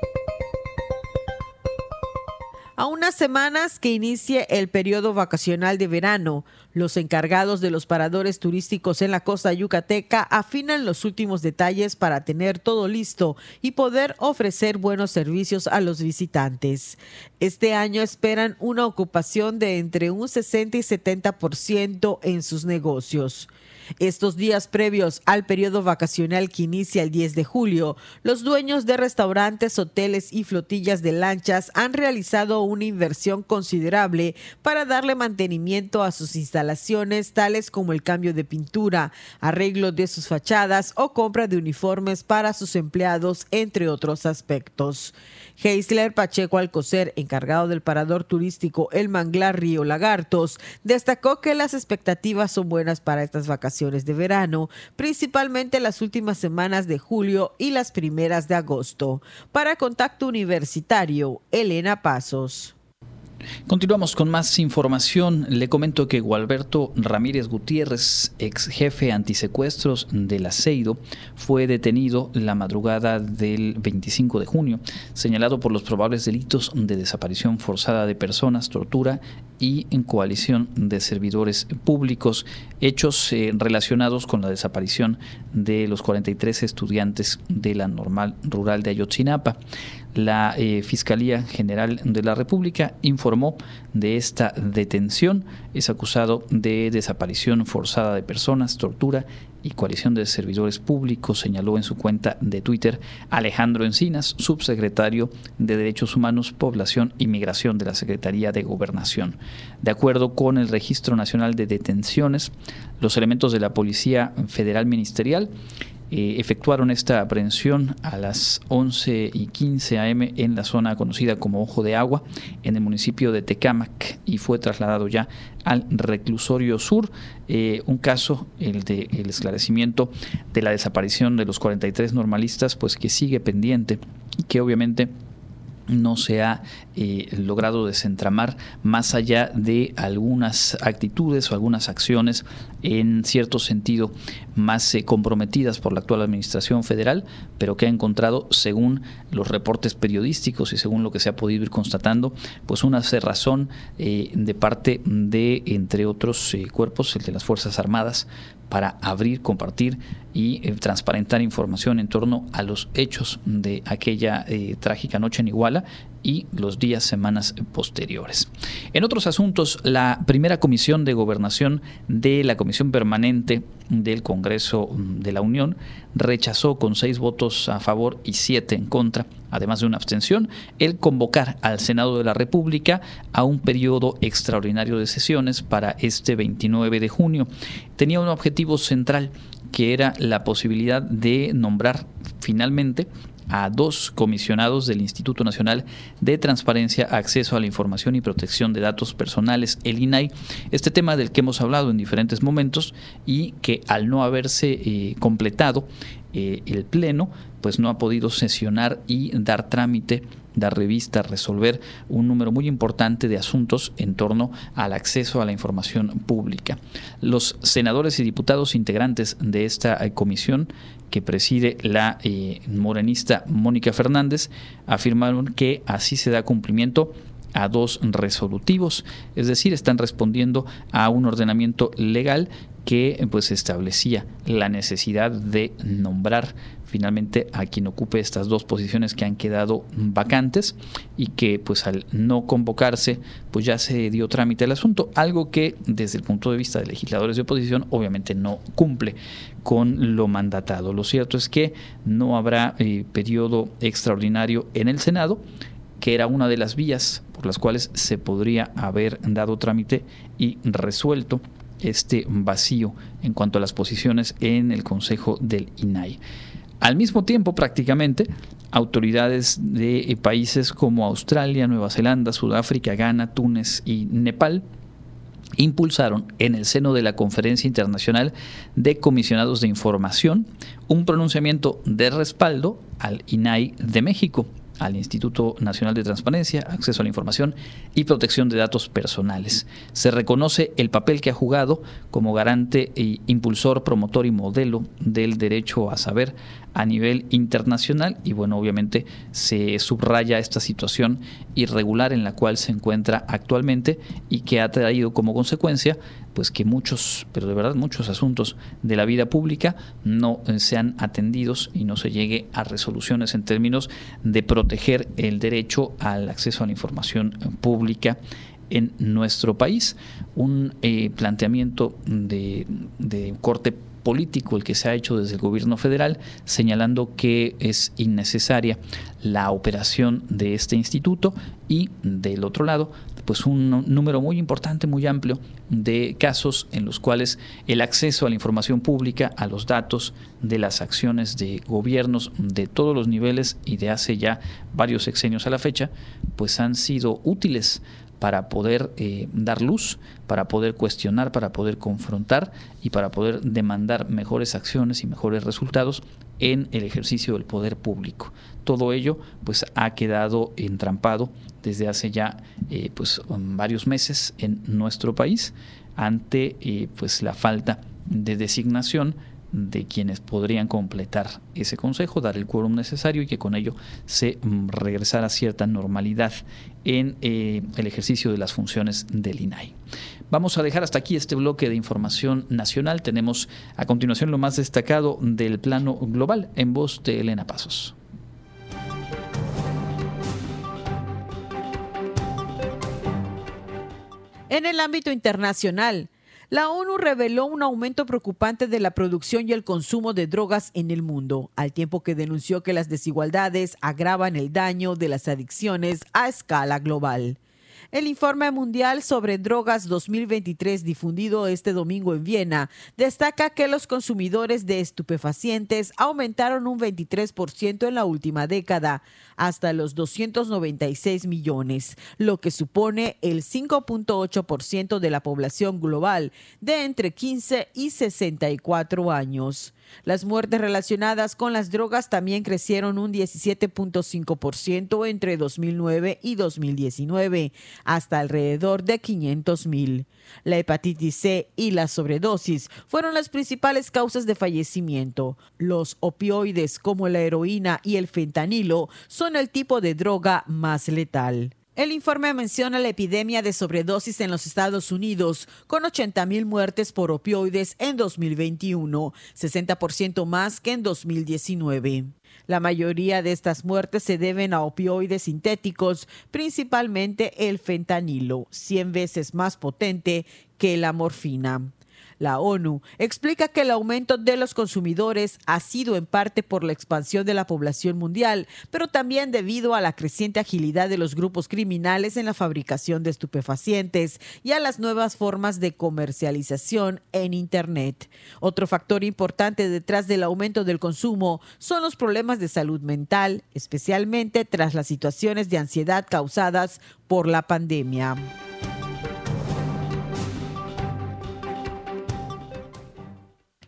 Speaker 8: A unas semanas que inicie el periodo vacacional de verano, los encargados de los paradores turísticos en la costa yucateca afinan los últimos detalles para tener todo listo y poder ofrecer buenos servicios a los visitantes. Este año esperan una ocupación de entre un 60 y 70% en sus negocios. Estos días previos al periodo vacacional que inicia el 10 de julio, los dueños de restaurantes, hoteles y flotillas de lanchas han realizado una inversión considerable para darle mantenimiento a sus instalaciones, tales como el cambio de pintura, arreglo de sus fachadas o compra de uniformes para sus empleados, entre otros aspectos. Heisler Pacheco Alcocer, encargado del parador turístico El Manglar Río Lagartos, destacó que las expectativas son buenas para estas vacaciones de verano, principalmente las últimas semanas de julio y las primeras de agosto. Para Contacto Universitario, Elena Pasos.
Speaker 1: Continuamos con más información. Le comento que Gualberto Ramírez Gutiérrez, ex jefe antisecuestros del Aceido, fue detenido la madrugada del 25 de junio, señalado por los probables delitos de desaparición forzada de personas, tortura y en coalición de servidores públicos, hechos eh, relacionados con la desaparición de los 43 estudiantes de la normal rural de Ayotzinapa. La eh, Fiscalía General de la República informó de esta detención. Es acusado de desaparición forzada de personas, tortura y coalición de servidores públicos, señaló en su cuenta de Twitter Alejandro Encinas, subsecretario de Derechos Humanos, Población y Migración de la Secretaría de Gobernación. De acuerdo con el Registro Nacional de Detenciones, los elementos de la Policía Federal Ministerial eh, efectuaron esta aprehensión a las 11 y 15 am en la zona conocida como Ojo de Agua, en el municipio de Tecámac, y fue trasladado ya al reclusorio sur. Eh, un caso, el de el esclarecimiento de la desaparición de los 43 normalistas, pues que sigue pendiente y que obviamente no se ha eh, logrado desentramar más allá de algunas actitudes o algunas acciones en cierto sentido más eh, comprometidas por la actual administración federal, pero que ha encontrado, según los reportes periodísticos y según lo que se ha podido ir constatando, pues una cerrazón eh, de parte de, entre otros cuerpos, el de las Fuerzas Armadas, para abrir, compartir y eh, transparentar información en torno a los hechos de aquella eh, trágica noche en Iguala y los días, semanas posteriores. En otros asuntos, la primera comisión de gobernación de la Comisión Permanente del Congreso mm, de la Unión rechazó con seis votos a favor y siete en contra, además de una abstención, el convocar al Senado de la República a un periodo extraordinario de sesiones para este 29 de junio. Tenía un objetivo central que era la posibilidad de nombrar finalmente a dos comisionados del Instituto Nacional de Transparencia, Acceso a la Información y Protección de Datos Personales, el INAI, este tema del que hemos hablado en diferentes momentos y que al no haberse eh, completado eh, el Pleno, pues no ha podido sesionar y dar trámite dar revista, resolver un número muy importante de asuntos en torno al acceso a la información pública. Los senadores y diputados integrantes de esta eh, comisión que preside la eh, morenista Mónica Fernández afirmaron que así se da cumplimiento a dos resolutivos, es decir, están respondiendo a un ordenamiento legal que pues establecía la necesidad de nombrar finalmente a quien ocupe estas dos posiciones que han quedado vacantes y que pues al no convocarse pues ya se dio trámite al asunto, algo que desde el punto de vista de legisladores de oposición obviamente no cumple con lo mandatado. Lo cierto es que no habrá eh, periodo extraordinario en el Senado, que era una de las vías por las cuales se podría haber dado trámite y resuelto este vacío en cuanto a las posiciones en el Consejo del INAI. Al mismo tiempo, prácticamente, autoridades de países como Australia, Nueva Zelanda, Sudáfrica, Ghana, Túnez y Nepal impulsaron en el seno de la Conferencia Internacional de Comisionados de Información un pronunciamiento de respaldo al INAI de México al Instituto Nacional de Transparencia, Acceso a la Información y Protección de Datos Personales. Se reconoce el papel que ha jugado como garante e impulsor, promotor y modelo del derecho a saber a nivel internacional y bueno, obviamente se subraya esta situación irregular en la cual se encuentra actualmente y que ha traído como consecuencia pues que muchos, pero de verdad muchos asuntos de la vida pública no sean atendidos y no se llegue a resoluciones en términos de proteger el derecho al acceso a la información pública en nuestro país. Un eh, planteamiento de, de corte político el que se ha hecho desde el gobierno federal, señalando que es innecesaria la operación de este instituto y del otro lado, pues un número muy importante, muy amplio de casos en los cuales el acceso a la información pública, a los datos de las acciones de gobiernos de todos los niveles y de hace ya varios sexenios a la fecha, pues han sido útiles para poder eh, dar luz, para poder cuestionar, para poder confrontar y para poder demandar mejores acciones y mejores resultados en el ejercicio del poder público. Todo ello pues ha quedado entrampado desde hace ya eh, pues varios meses en nuestro país ante eh, pues la falta de designación de quienes podrían completar ese consejo, dar el quórum necesario y que con ello se mm, regresara cierta normalidad en eh, el ejercicio de las funciones del INAI. Vamos a dejar hasta aquí este bloque de información nacional. Tenemos a continuación lo más destacado del plano global en voz de Elena Pasos.
Speaker 8: En el ámbito internacional, la ONU reveló un aumento preocupante de la producción y el consumo de drogas en el mundo, al tiempo que denunció que las desigualdades agravan el daño de las adicciones a escala global. El informe mundial sobre drogas 2023 difundido este domingo en Viena destaca que los consumidores de estupefacientes aumentaron un 23% en la última década, hasta los 296 millones, lo que supone el 5.8% de la población global de entre 15 y 64 años. Las muertes relacionadas con las drogas también crecieron un 17.5% entre 2009 y 2019, hasta alrededor de 500 mil. La hepatitis C y la sobredosis fueron las principales causas de fallecimiento. Los opioides como la heroína y el fentanilo son el tipo de droga más letal. El informe menciona la epidemia de sobredosis en los Estados Unidos, con 80 mil muertes por opioides en 2021, 60% más que en 2019. La mayoría de estas muertes se deben a opioides sintéticos, principalmente el fentanilo, 100 veces más potente que la morfina. La ONU explica que el aumento de los consumidores ha sido en parte por la expansión de la población mundial, pero también debido a la creciente agilidad de los grupos criminales en la fabricación de estupefacientes y a las nuevas formas de comercialización en Internet. Otro factor importante detrás del aumento del consumo son los problemas de salud mental, especialmente tras las situaciones de ansiedad causadas por la pandemia.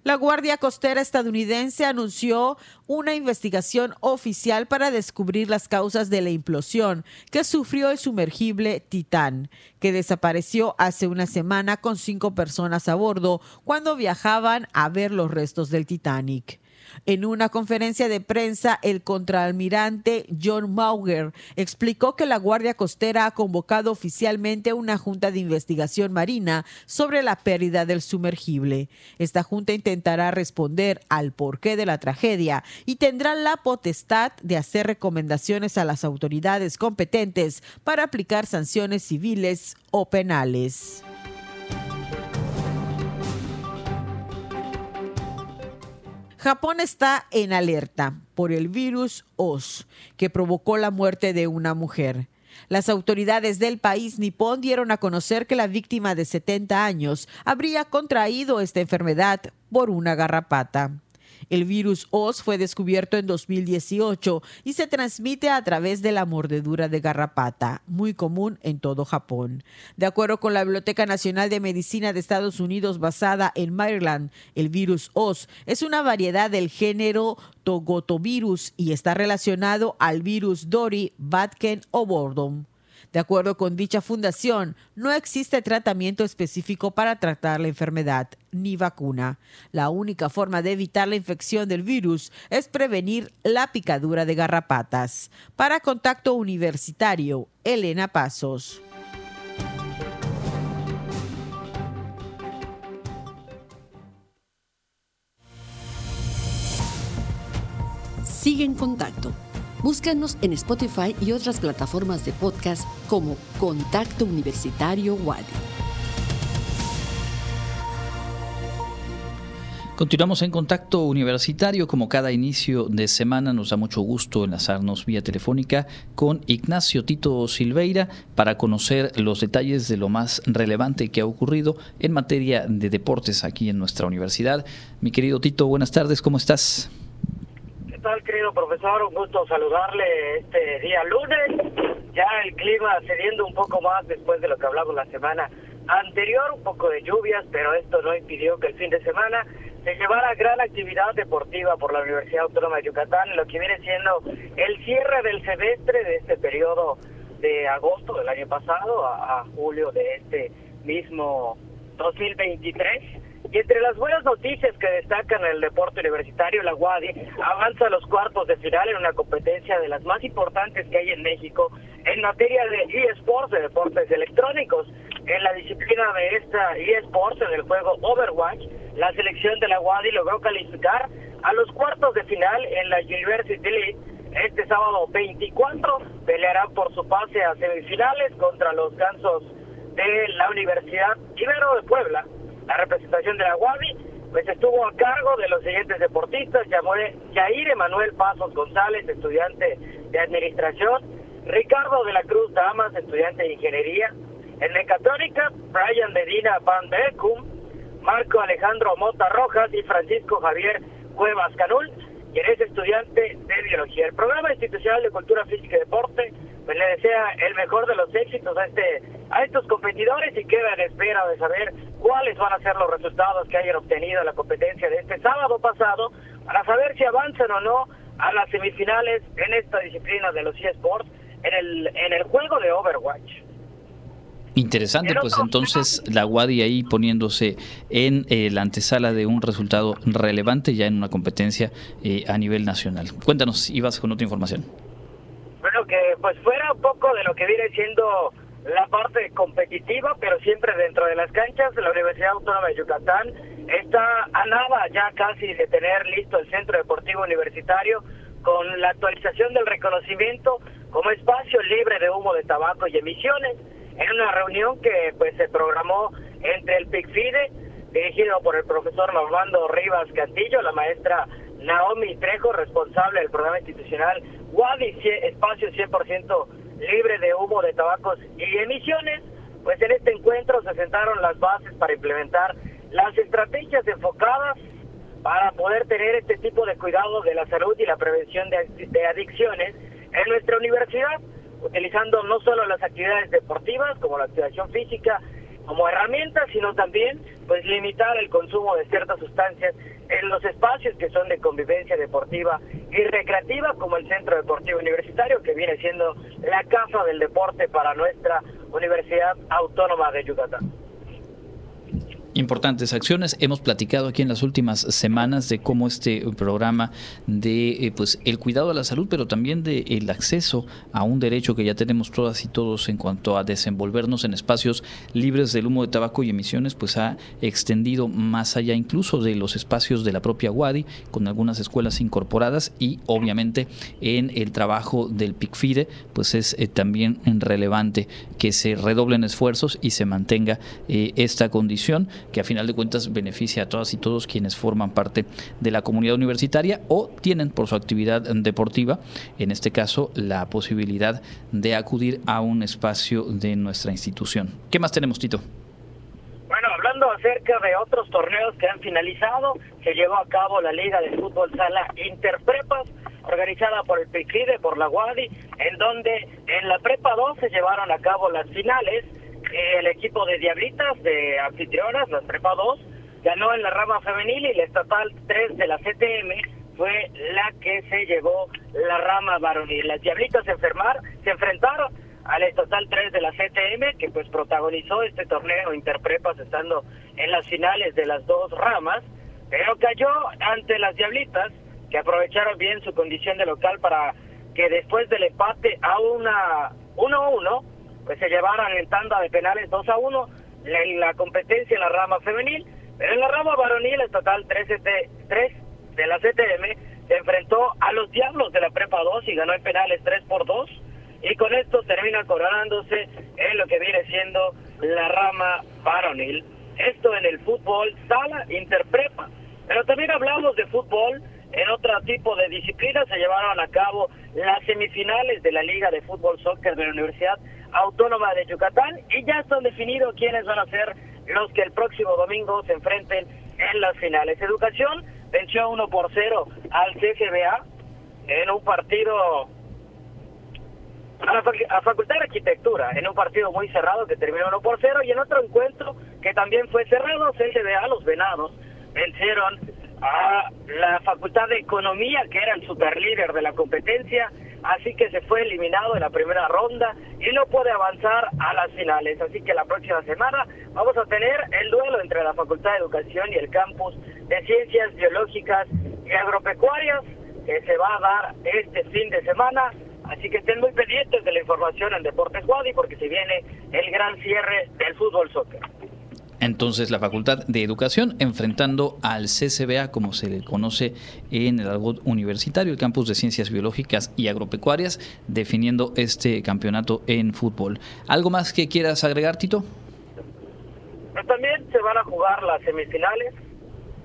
Speaker 8: La Guardia Costera estadounidense anunció una investigación oficial para descubrir las causas de la implosión que sufrió el sumergible Titán, que desapareció hace una semana con cinco personas a bordo cuando viajaban a ver los restos del Titanic. En una conferencia de prensa, el contraalmirante John Mauger explicó que la Guardia Costera ha convocado oficialmente una junta de investigación marina sobre la pérdida del sumergible. Esta junta intentará responder al porqué de la tragedia y tendrá la potestad de hacer recomendaciones a las autoridades competentes para aplicar sanciones civiles o penales. Japón está en alerta por el virus OS que provocó la muerte de una mujer. Las autoridades del país nipón dieron a conocer que la víctima de 70 años habría contraído esta enfermedad por una garrapata. El virus OS fue descubierto en 2018 y se transmite a través de la mordedura de garrapata, muy común en todo Japón. De acuerdo con la Biblioteca Nacional de Medicina de Estados Unidos basada en Maryland, el virus OS es una variedad del género Togotovirus y está relacionado al virus Dory, Batken o Bordom. De acuerdo con dicha fundación, no existe tratamiento específico para tratar la enfermedad ni vacuna. La única forma de evitar la infección del virus es prevenir la picadura de garrapatas. Para Contacto Universitario, Elena Pasos.
Speaker 9: Sigue en contacto Búscanos en Spotify y otras plataformas de podcast como Contacto Universitario Wadi.
Speaker 1: Continuamos en contacto universitario. Como cada inicio de semana, nos da mucho gusto enlazarnos vía telefónica con Ignacio Tito Silveira para conocer los detalles de lo más relevante que ha ocurrido en materia de deportes aquí en nuestra universidad. Mi querido Tito, buenas tardes, ¿cómo estás?
Speaker 10: Tal, querido profesor? Un gusto saludarle este día lunes. Ya el clima cediendo un poco más después de lo que hablamos la semana anterior, un poco de lluvias, pero esto no impidió que el fin de semana se llevara gran actividad deportiva por la Universidad Autónoma de Yucatán, lo que viene siendo el cierre del semestre de este periodo de agosto del año pasado a, a julio de este mismo 2023 y entre las buenas noticias que destacan el deporte universitario, la UADI avanza a los cuartos de final en una competencia de las más importantes que hay en México en materia de eSports, de deportes electrónicos. En la disciplina de esta eSports, en el juego Overwatch, la selección de la UADI logró calificar a los cuartos de final en la University League. Este sábado 24 pelearán por su pase a semifinales contra los gansos de la Universidad Ibero de Puebla la representación de la UABI pues estuvo a cargo de los siguientes deportistas, Jair Emanuel Pasos González, estudiante de administración, Ricardo de la Cruz Damas, estudiante de ingeniería, en mecatrónica, Brian Medina Van Beckum, Marco Alejandro Mota Rojas y Francisco Javier Cuevas Canul, quien es estudiante de biología. El programa institucional de cultura física y deporte pues le desea el mejor de los éxitos a este a estos competidores y queda en espera de saber cuáles van a ser los resultados que hayan obtenido en la competencia de este sábado pasado para saber si avanzan o no a las semifinales en esta disciplina de los eSports en el en el juego de Overwatch.
Speaker 1: Interesante, pues entonces la Wadi ahí poniéndose en eh, la antesala de un resultado relevante ya en una competencia eh, a nivel nacional. Cuéntanos, ibas con otra información.
Speaker 10: Bueno, que pues fuera un poco de lo que viene siendo la parte competitiva, pero siempre dentro de las canchas, la Universidad Autónoma de Yucatán está a nada ya casi de tener listo el Centro Deportivo Universitario con la actualización del reconocimiento como espacio libre de humo de tabaco y emisiones en una reunión que pues se programó entre el PICFIDE, dirigido por el profesor Normando Rivas Castillo, la maestra Naomi Trejo, responsable del programa institucional WADI, espacio 100% libre de humo de tabacos y emisiones, pues en este encuentro se sentaron las bases para implementar las estrategias enfocadas para poder tener este tipo de cuidado de la salud y la prevención de adicciones en nuestra universidad utilizando no solo las actividades deportivas como la activación física como herramienta, sino también pues limitar el consumo de ciertas sustancias en los espacios que son de convivencia deportiva y recreativa como el Centro Deportivo Universitario que viene siendo la casa del deporte para nuestra Universidad Autónoma de Yucatán
Speaker 1: importantes acciones. Hemos platicado aquí en las últimas semanas de cómo este programa de eh, pues el cuidado de la salud, pero también de el acceso a un derecho que ya tenemos todas y todos en cuanto a desenvolvernos en espacios libres del humo de tabaco y emisiones, pues ha extendido más allá incluso de los espacios de la propia WADI, con algunas escuelas incorporadas y obviamente en el trabajo del PICFIDE, pues es eh, también relevante que se redoblen esfuerzos y se mantenga eh, esta condición que a final de cuentas beneficia a todas y todos quienes forman parte de la comunidad universitaria o tienen por su actividad deportiva, en este caso, la posibilidad de acudir a un espacio de nuestra institución. ¿Qué más tenemos, Tito?
Speaker 10: Bueno, hablando acerca de otros torneos que han finalizado, se llevó a cabo la Liga de Fútbol Sala Interprepas, organizada por el PICRIDE, por la WADI, en donde en la Prepa 2 se llevaron a cabo las finales el equipo de Diablitas, de anfitrionas, las Prepa 2, ganó en la rama femenil y la estatal 3 de la CTM fue la que se llevó la rama varonil. Las Diablitas se, enfermar, se enfrentaron al estatal 3 de la CTM, que pues protagonizó este torneo Interprepas estando en las finales de las dos ramas, pero cayó ante las Diablitas, que aprovecharon bien su condición de local para que después del empate a una 1-1, se llevaron en tanda de penales 2 a 1 en la competencia en la rama femenil, pero en la rama varonil estatal 3, 3 de la CTM se enfrentó a los Diablos de la Prepa 2 y ganó en penales 3 por 2 y con esto termina coronándose en lo que viene siendo la rama varonil. Esto en el fútbol sala interprepa, pero también hablamos de fútbol en otro tipo de disciplinas. Se llevaron a cabo las semifinales de la Liga de Fútbol Soccer de la Universidad Autónoma de Yucatán y ya están definidos quiénes van a ser los que el próximo domingo se enfrenten en las finales. Educación venció 1 por 0 al CGBA en un partido a la Facultad de Arquitectura, en un partido muy cerrado que terminó 1 por 0 y en otro encuentro que también fue cerrado, CGBA, los Venados, vencieron a la Facultad de Economía, que era el superlíder de la competencia, así que se fue eliminado en la primera ronda y no puede avanzar a las finales. Así que la próxima semana vamos a tener el duelo entre la Facultad de Educación y el campus de Ciencias Biológicas y Agropecuarias, que se va a dar este fin de semana. Así que estén muy pendientes de la información en Deportes Wadi porque se viene el gran cierre del fútbol soccer.
Speaker 1: Entonces la Facultad de Educación enfrentando al CCBA, como se le conoce en el algo universitario, el campus de Ciencias Biológicas y Agropecuarias, definiendo este campeonato en fútbol. ¿Algo más que quieras agregar, Tito?
Speaker 10: Pues también se van a jugar las semifinales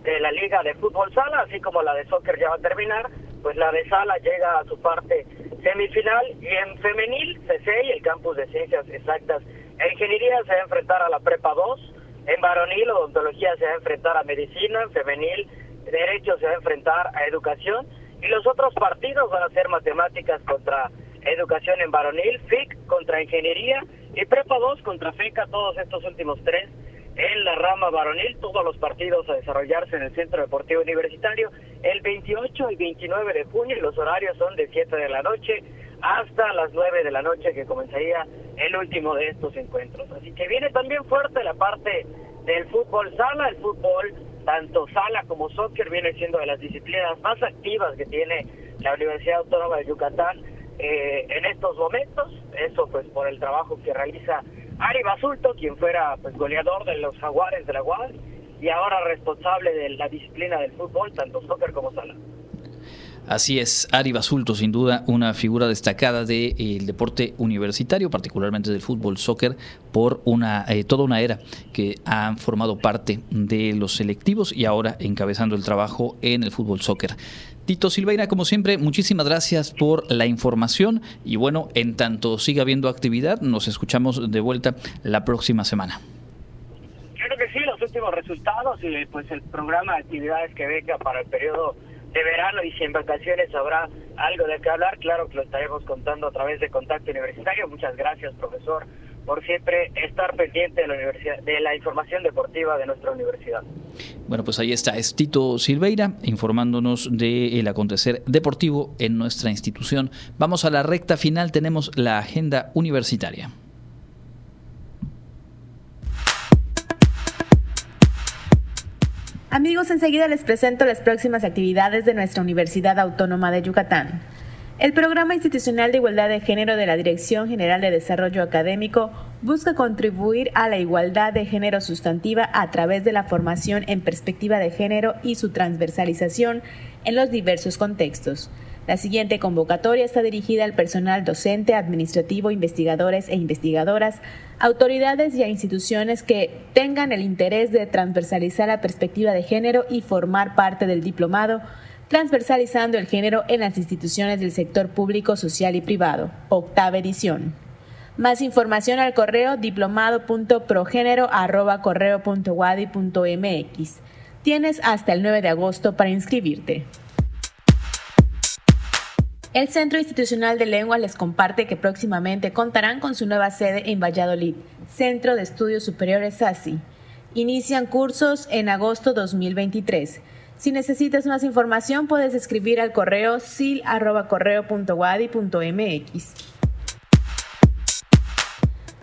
Speaker 10: de la Liga de Fútbol Sala, así como la de Soccer ya va a terminar, pues la de Sala llega a su parte semifinal y en femenil, CCI, el campus de Ciencias Exactas e Ingeniería, se va a enfrentar a la Prepa 2 en varonil, odontología se va a enfrentar a medicina, en femenil, derecho se va a enfrentar a educación y los otros partidos van a ser matemáticas contra educación en varonil, FIC contra ingeniería y Prepa 2 contra FECA, todos estos últimos tres en la rama varonil, todos los partidos a desarrollarse en el Centro Deportivo Universitario el 28 y 29 de junio y los horarios son de 7 de la noche hasta las 9 de la noche que comenzaría el último de estos encuentros. Así que viene también fuerte la parte del fútbol sala, el fútbol tanto sala como soccer viene siendo de las disciplinas más activas que tiene la Universidad Autónoma de Yucatán eh, en estos momentos, eso pues por el trabajo que realiza Ari Basulto, quien fuera pues goleador de los jaguares de la UAS y ahora responsable de la disciplina del fútbol, tanto soccer como sala.
Speaker 1: Así es, Ari Basulto, sin duda una figura destacada del eh, deporte universitario, particularmente del fútbol soccer, por una eh, toda una era que han formado parte de los selectivos y ahora encabezando el trabajo en el fútbol soccer. Tito Silveira, como siempre, muchísimas gracias por la información y bueno, en tanto siga habiendo actividad, nos escuchamos de vuelta la próxima semana.
Speaker 10: Creo que sí, los últimos resultados y pues el programa de actividades que venga para el periodo de verano y si en vacaciones habrá algo de qué hablar, claro que lo estaremos contando a través de Contacto Universitario. Muchas gracias, profesor, por siempre estar pendiente de la, universidad, de la información deportiva de nuestra universidad.
Speaker 1: Bueno, pues ahí está, es Tito Silveira informándonos del acontecer deportivo en nuestra institución. Vamos a la recta final, tenemos la agenda universitaria.
Speaker 11: Amigos, enseguida les presento las próximas actividades de nuestra Universidad Autónoma de Yucatán. El Programa Institucional de Igualdad de Género de la Dirección General de Desarrollo Académico busca contribuir a la igualdad de género sustantiva a través de la formación en perspectiva de género y su transversalización en los diversos contextos. La siguiente convocatoria está dirigida al personal docente, administrativo, investigadores e investigadoras, autoridades y a instituciones que tengan el interés de transversalizar la perspectiva de género y formar parte del diplomado transversalizando el género en las instituciones del sector público, social y privado, octava edición. Más información al correo diplomado.progénero.correo.wadi.mx. Tienes hasta el 9 de agosto para inscribirte. El Centro Institucional de Lengua les comparte que próximamente contarán con su nueva sede en Valladolid, Centro de Estudios Superiores SASI. Inician cursos en agosto 2023. Si necesitas más información, puedes escribir al correo sil.correo.wadi.mx.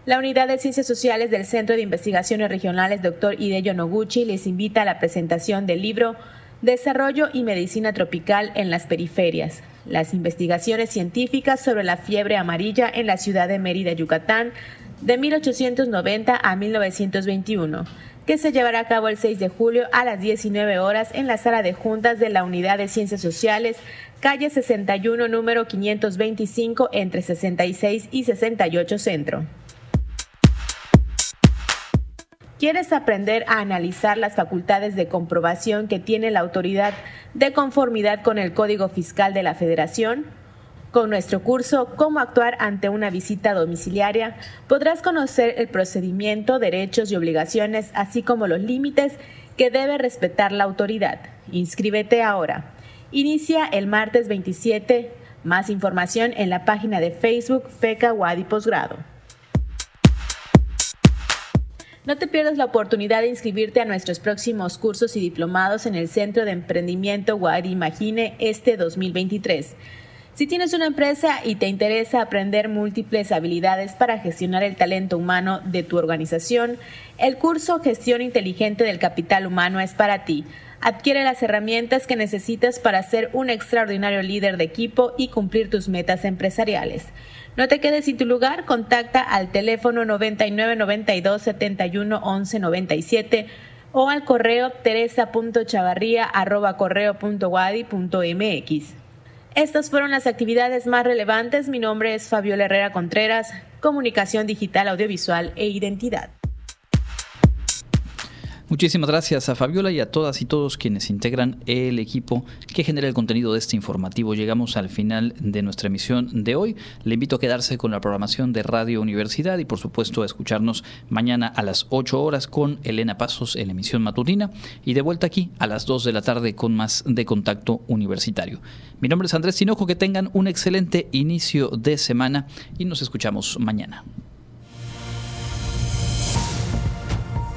Speaker 11: La Unidad de Ciencias Sociales del Centro de Investigaciones Regionales Dr. Hideo Noguchi les invita a la presentación del libro Desarrollo y Medicina Tropical en las Periferias. Las investigaciones científicas sobre la fiebre amarilla en la ciudad de Mérida, Yucatán, de 1890 a 1921 que se llevará a cabo el 6 de julio a las 19 horas en la sala de juntas de la Unidad de Ciencias Sociales, calle 61, número 525, entre 66 y 68 Centro. ¿Quieres aprender a analizar las facultades de comprobación que tiene la autoridad de conformidad con el Código Fiscal de la Federación? Con nuestro curso Cómo actuar ante una visita domiciliaria podrás conocer el procedimiento, derechos y obligaciones, así como los límites que debe respetar la autoridad. Inscríbete ahora. Inicia el martes 27. Más información en la página de Facebook FECA Wadi Posgrado. No te pierdas la oportunidad de inscribirte a nuestros próximos cursos y diplomados en el Centro de Emprendimiento Wadi Imagine este 2023. Si tienes una empresa y te interesa aprender múltiples habilidades para gestionar el talento humano de tu organización, el curso Gestión Inteligente del Capital Humano es para ti. Adquiere las herramientas que necesitas para ser un extraordinario líder de equipo y cumplir tus metas empresariales. No te quedes sin tu lugar, contacta al teléfono 9992 71 11 97 o al correo teresa.chavarría.correo.wadi.mx. Estas fueron las actividades más relevantes. Mi nombre es Fabiola Herrera Contreras, Comunicación Digital, Audiovisual e Identidad.
Speaker 1: Muchísimas gracias a Fabiola y a todas y todos quienes integran el equipo que genera el contenido de este informativo. Llegamos al final de nuestra emisión de hoy. Le invito a quedarse con la programación de Radio Universidad y por supuesto a escucharnos mañana a las 8 horas con Elena Pasos en emisión matutina y de vuelta aquí a las 2 de la tarde con más de contacto universitario. Mi nombre es Andrés Tinojo, que tengan un excelente inicio de semana y nos escuchamos mañana.